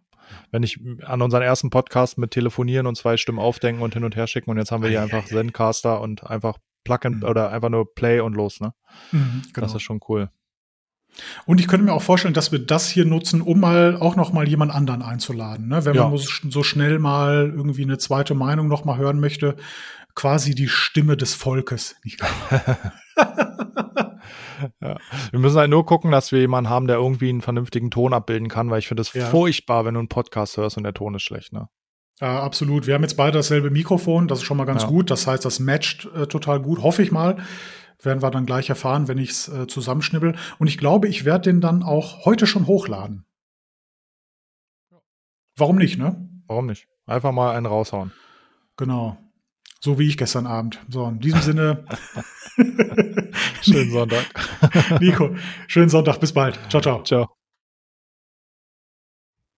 wenn ich an unseren ersten Podcast mit Telefonieren und zwei Stimmen aufdenken und hin und her schicken und jetzt haben wir hier Ei, einfach ei, ei. Zencaster und einfach Plug and, Mhm. oder einfach nur Play und los, ne? Mhm, genau. Das ist schon cool. Und ich könnte mir auch vorstellen, dass wir das hier nutzen, um mal auch noch mal jemand anderen einzuladen. Ne? Wenn Ja. man so schnell mal irgendwie eine zweite Meinung noch mal hören möchte, quasi die Stimme des Volkes. [laughs] [laughs] Ja. Wir müssen halt nur gucken, dass wir jemanden haben, der irgendwie einen vernünftigen Ton abbilden kann, weil ich finde es Ja. furchtbar, wenn du einen Podcast hörst und der Ton ist schlecht, ne? Ja, absolut. Wir haben jetzt beide dasselbe Mikrofon, das ist schon mal ganz Ja. gut. Das heißt, das matcht äh, total gut, hoffe ich mal. Werden wir dann gleich erfahren, wenn ich es äh, zusammenschnibbel. Und ich glaube, ich werde den dann auch heute schon hochladen. Warum nicht, ne? Warum nicht? Einfach mal einen raushauen. Genau. So wie ich gestern Abend. So, in diesem Sinne. [laughs] Schönen Sonntag. [laughs] Nico, schönen Sonntag, bis bald. Ciao, ciao. Ciao.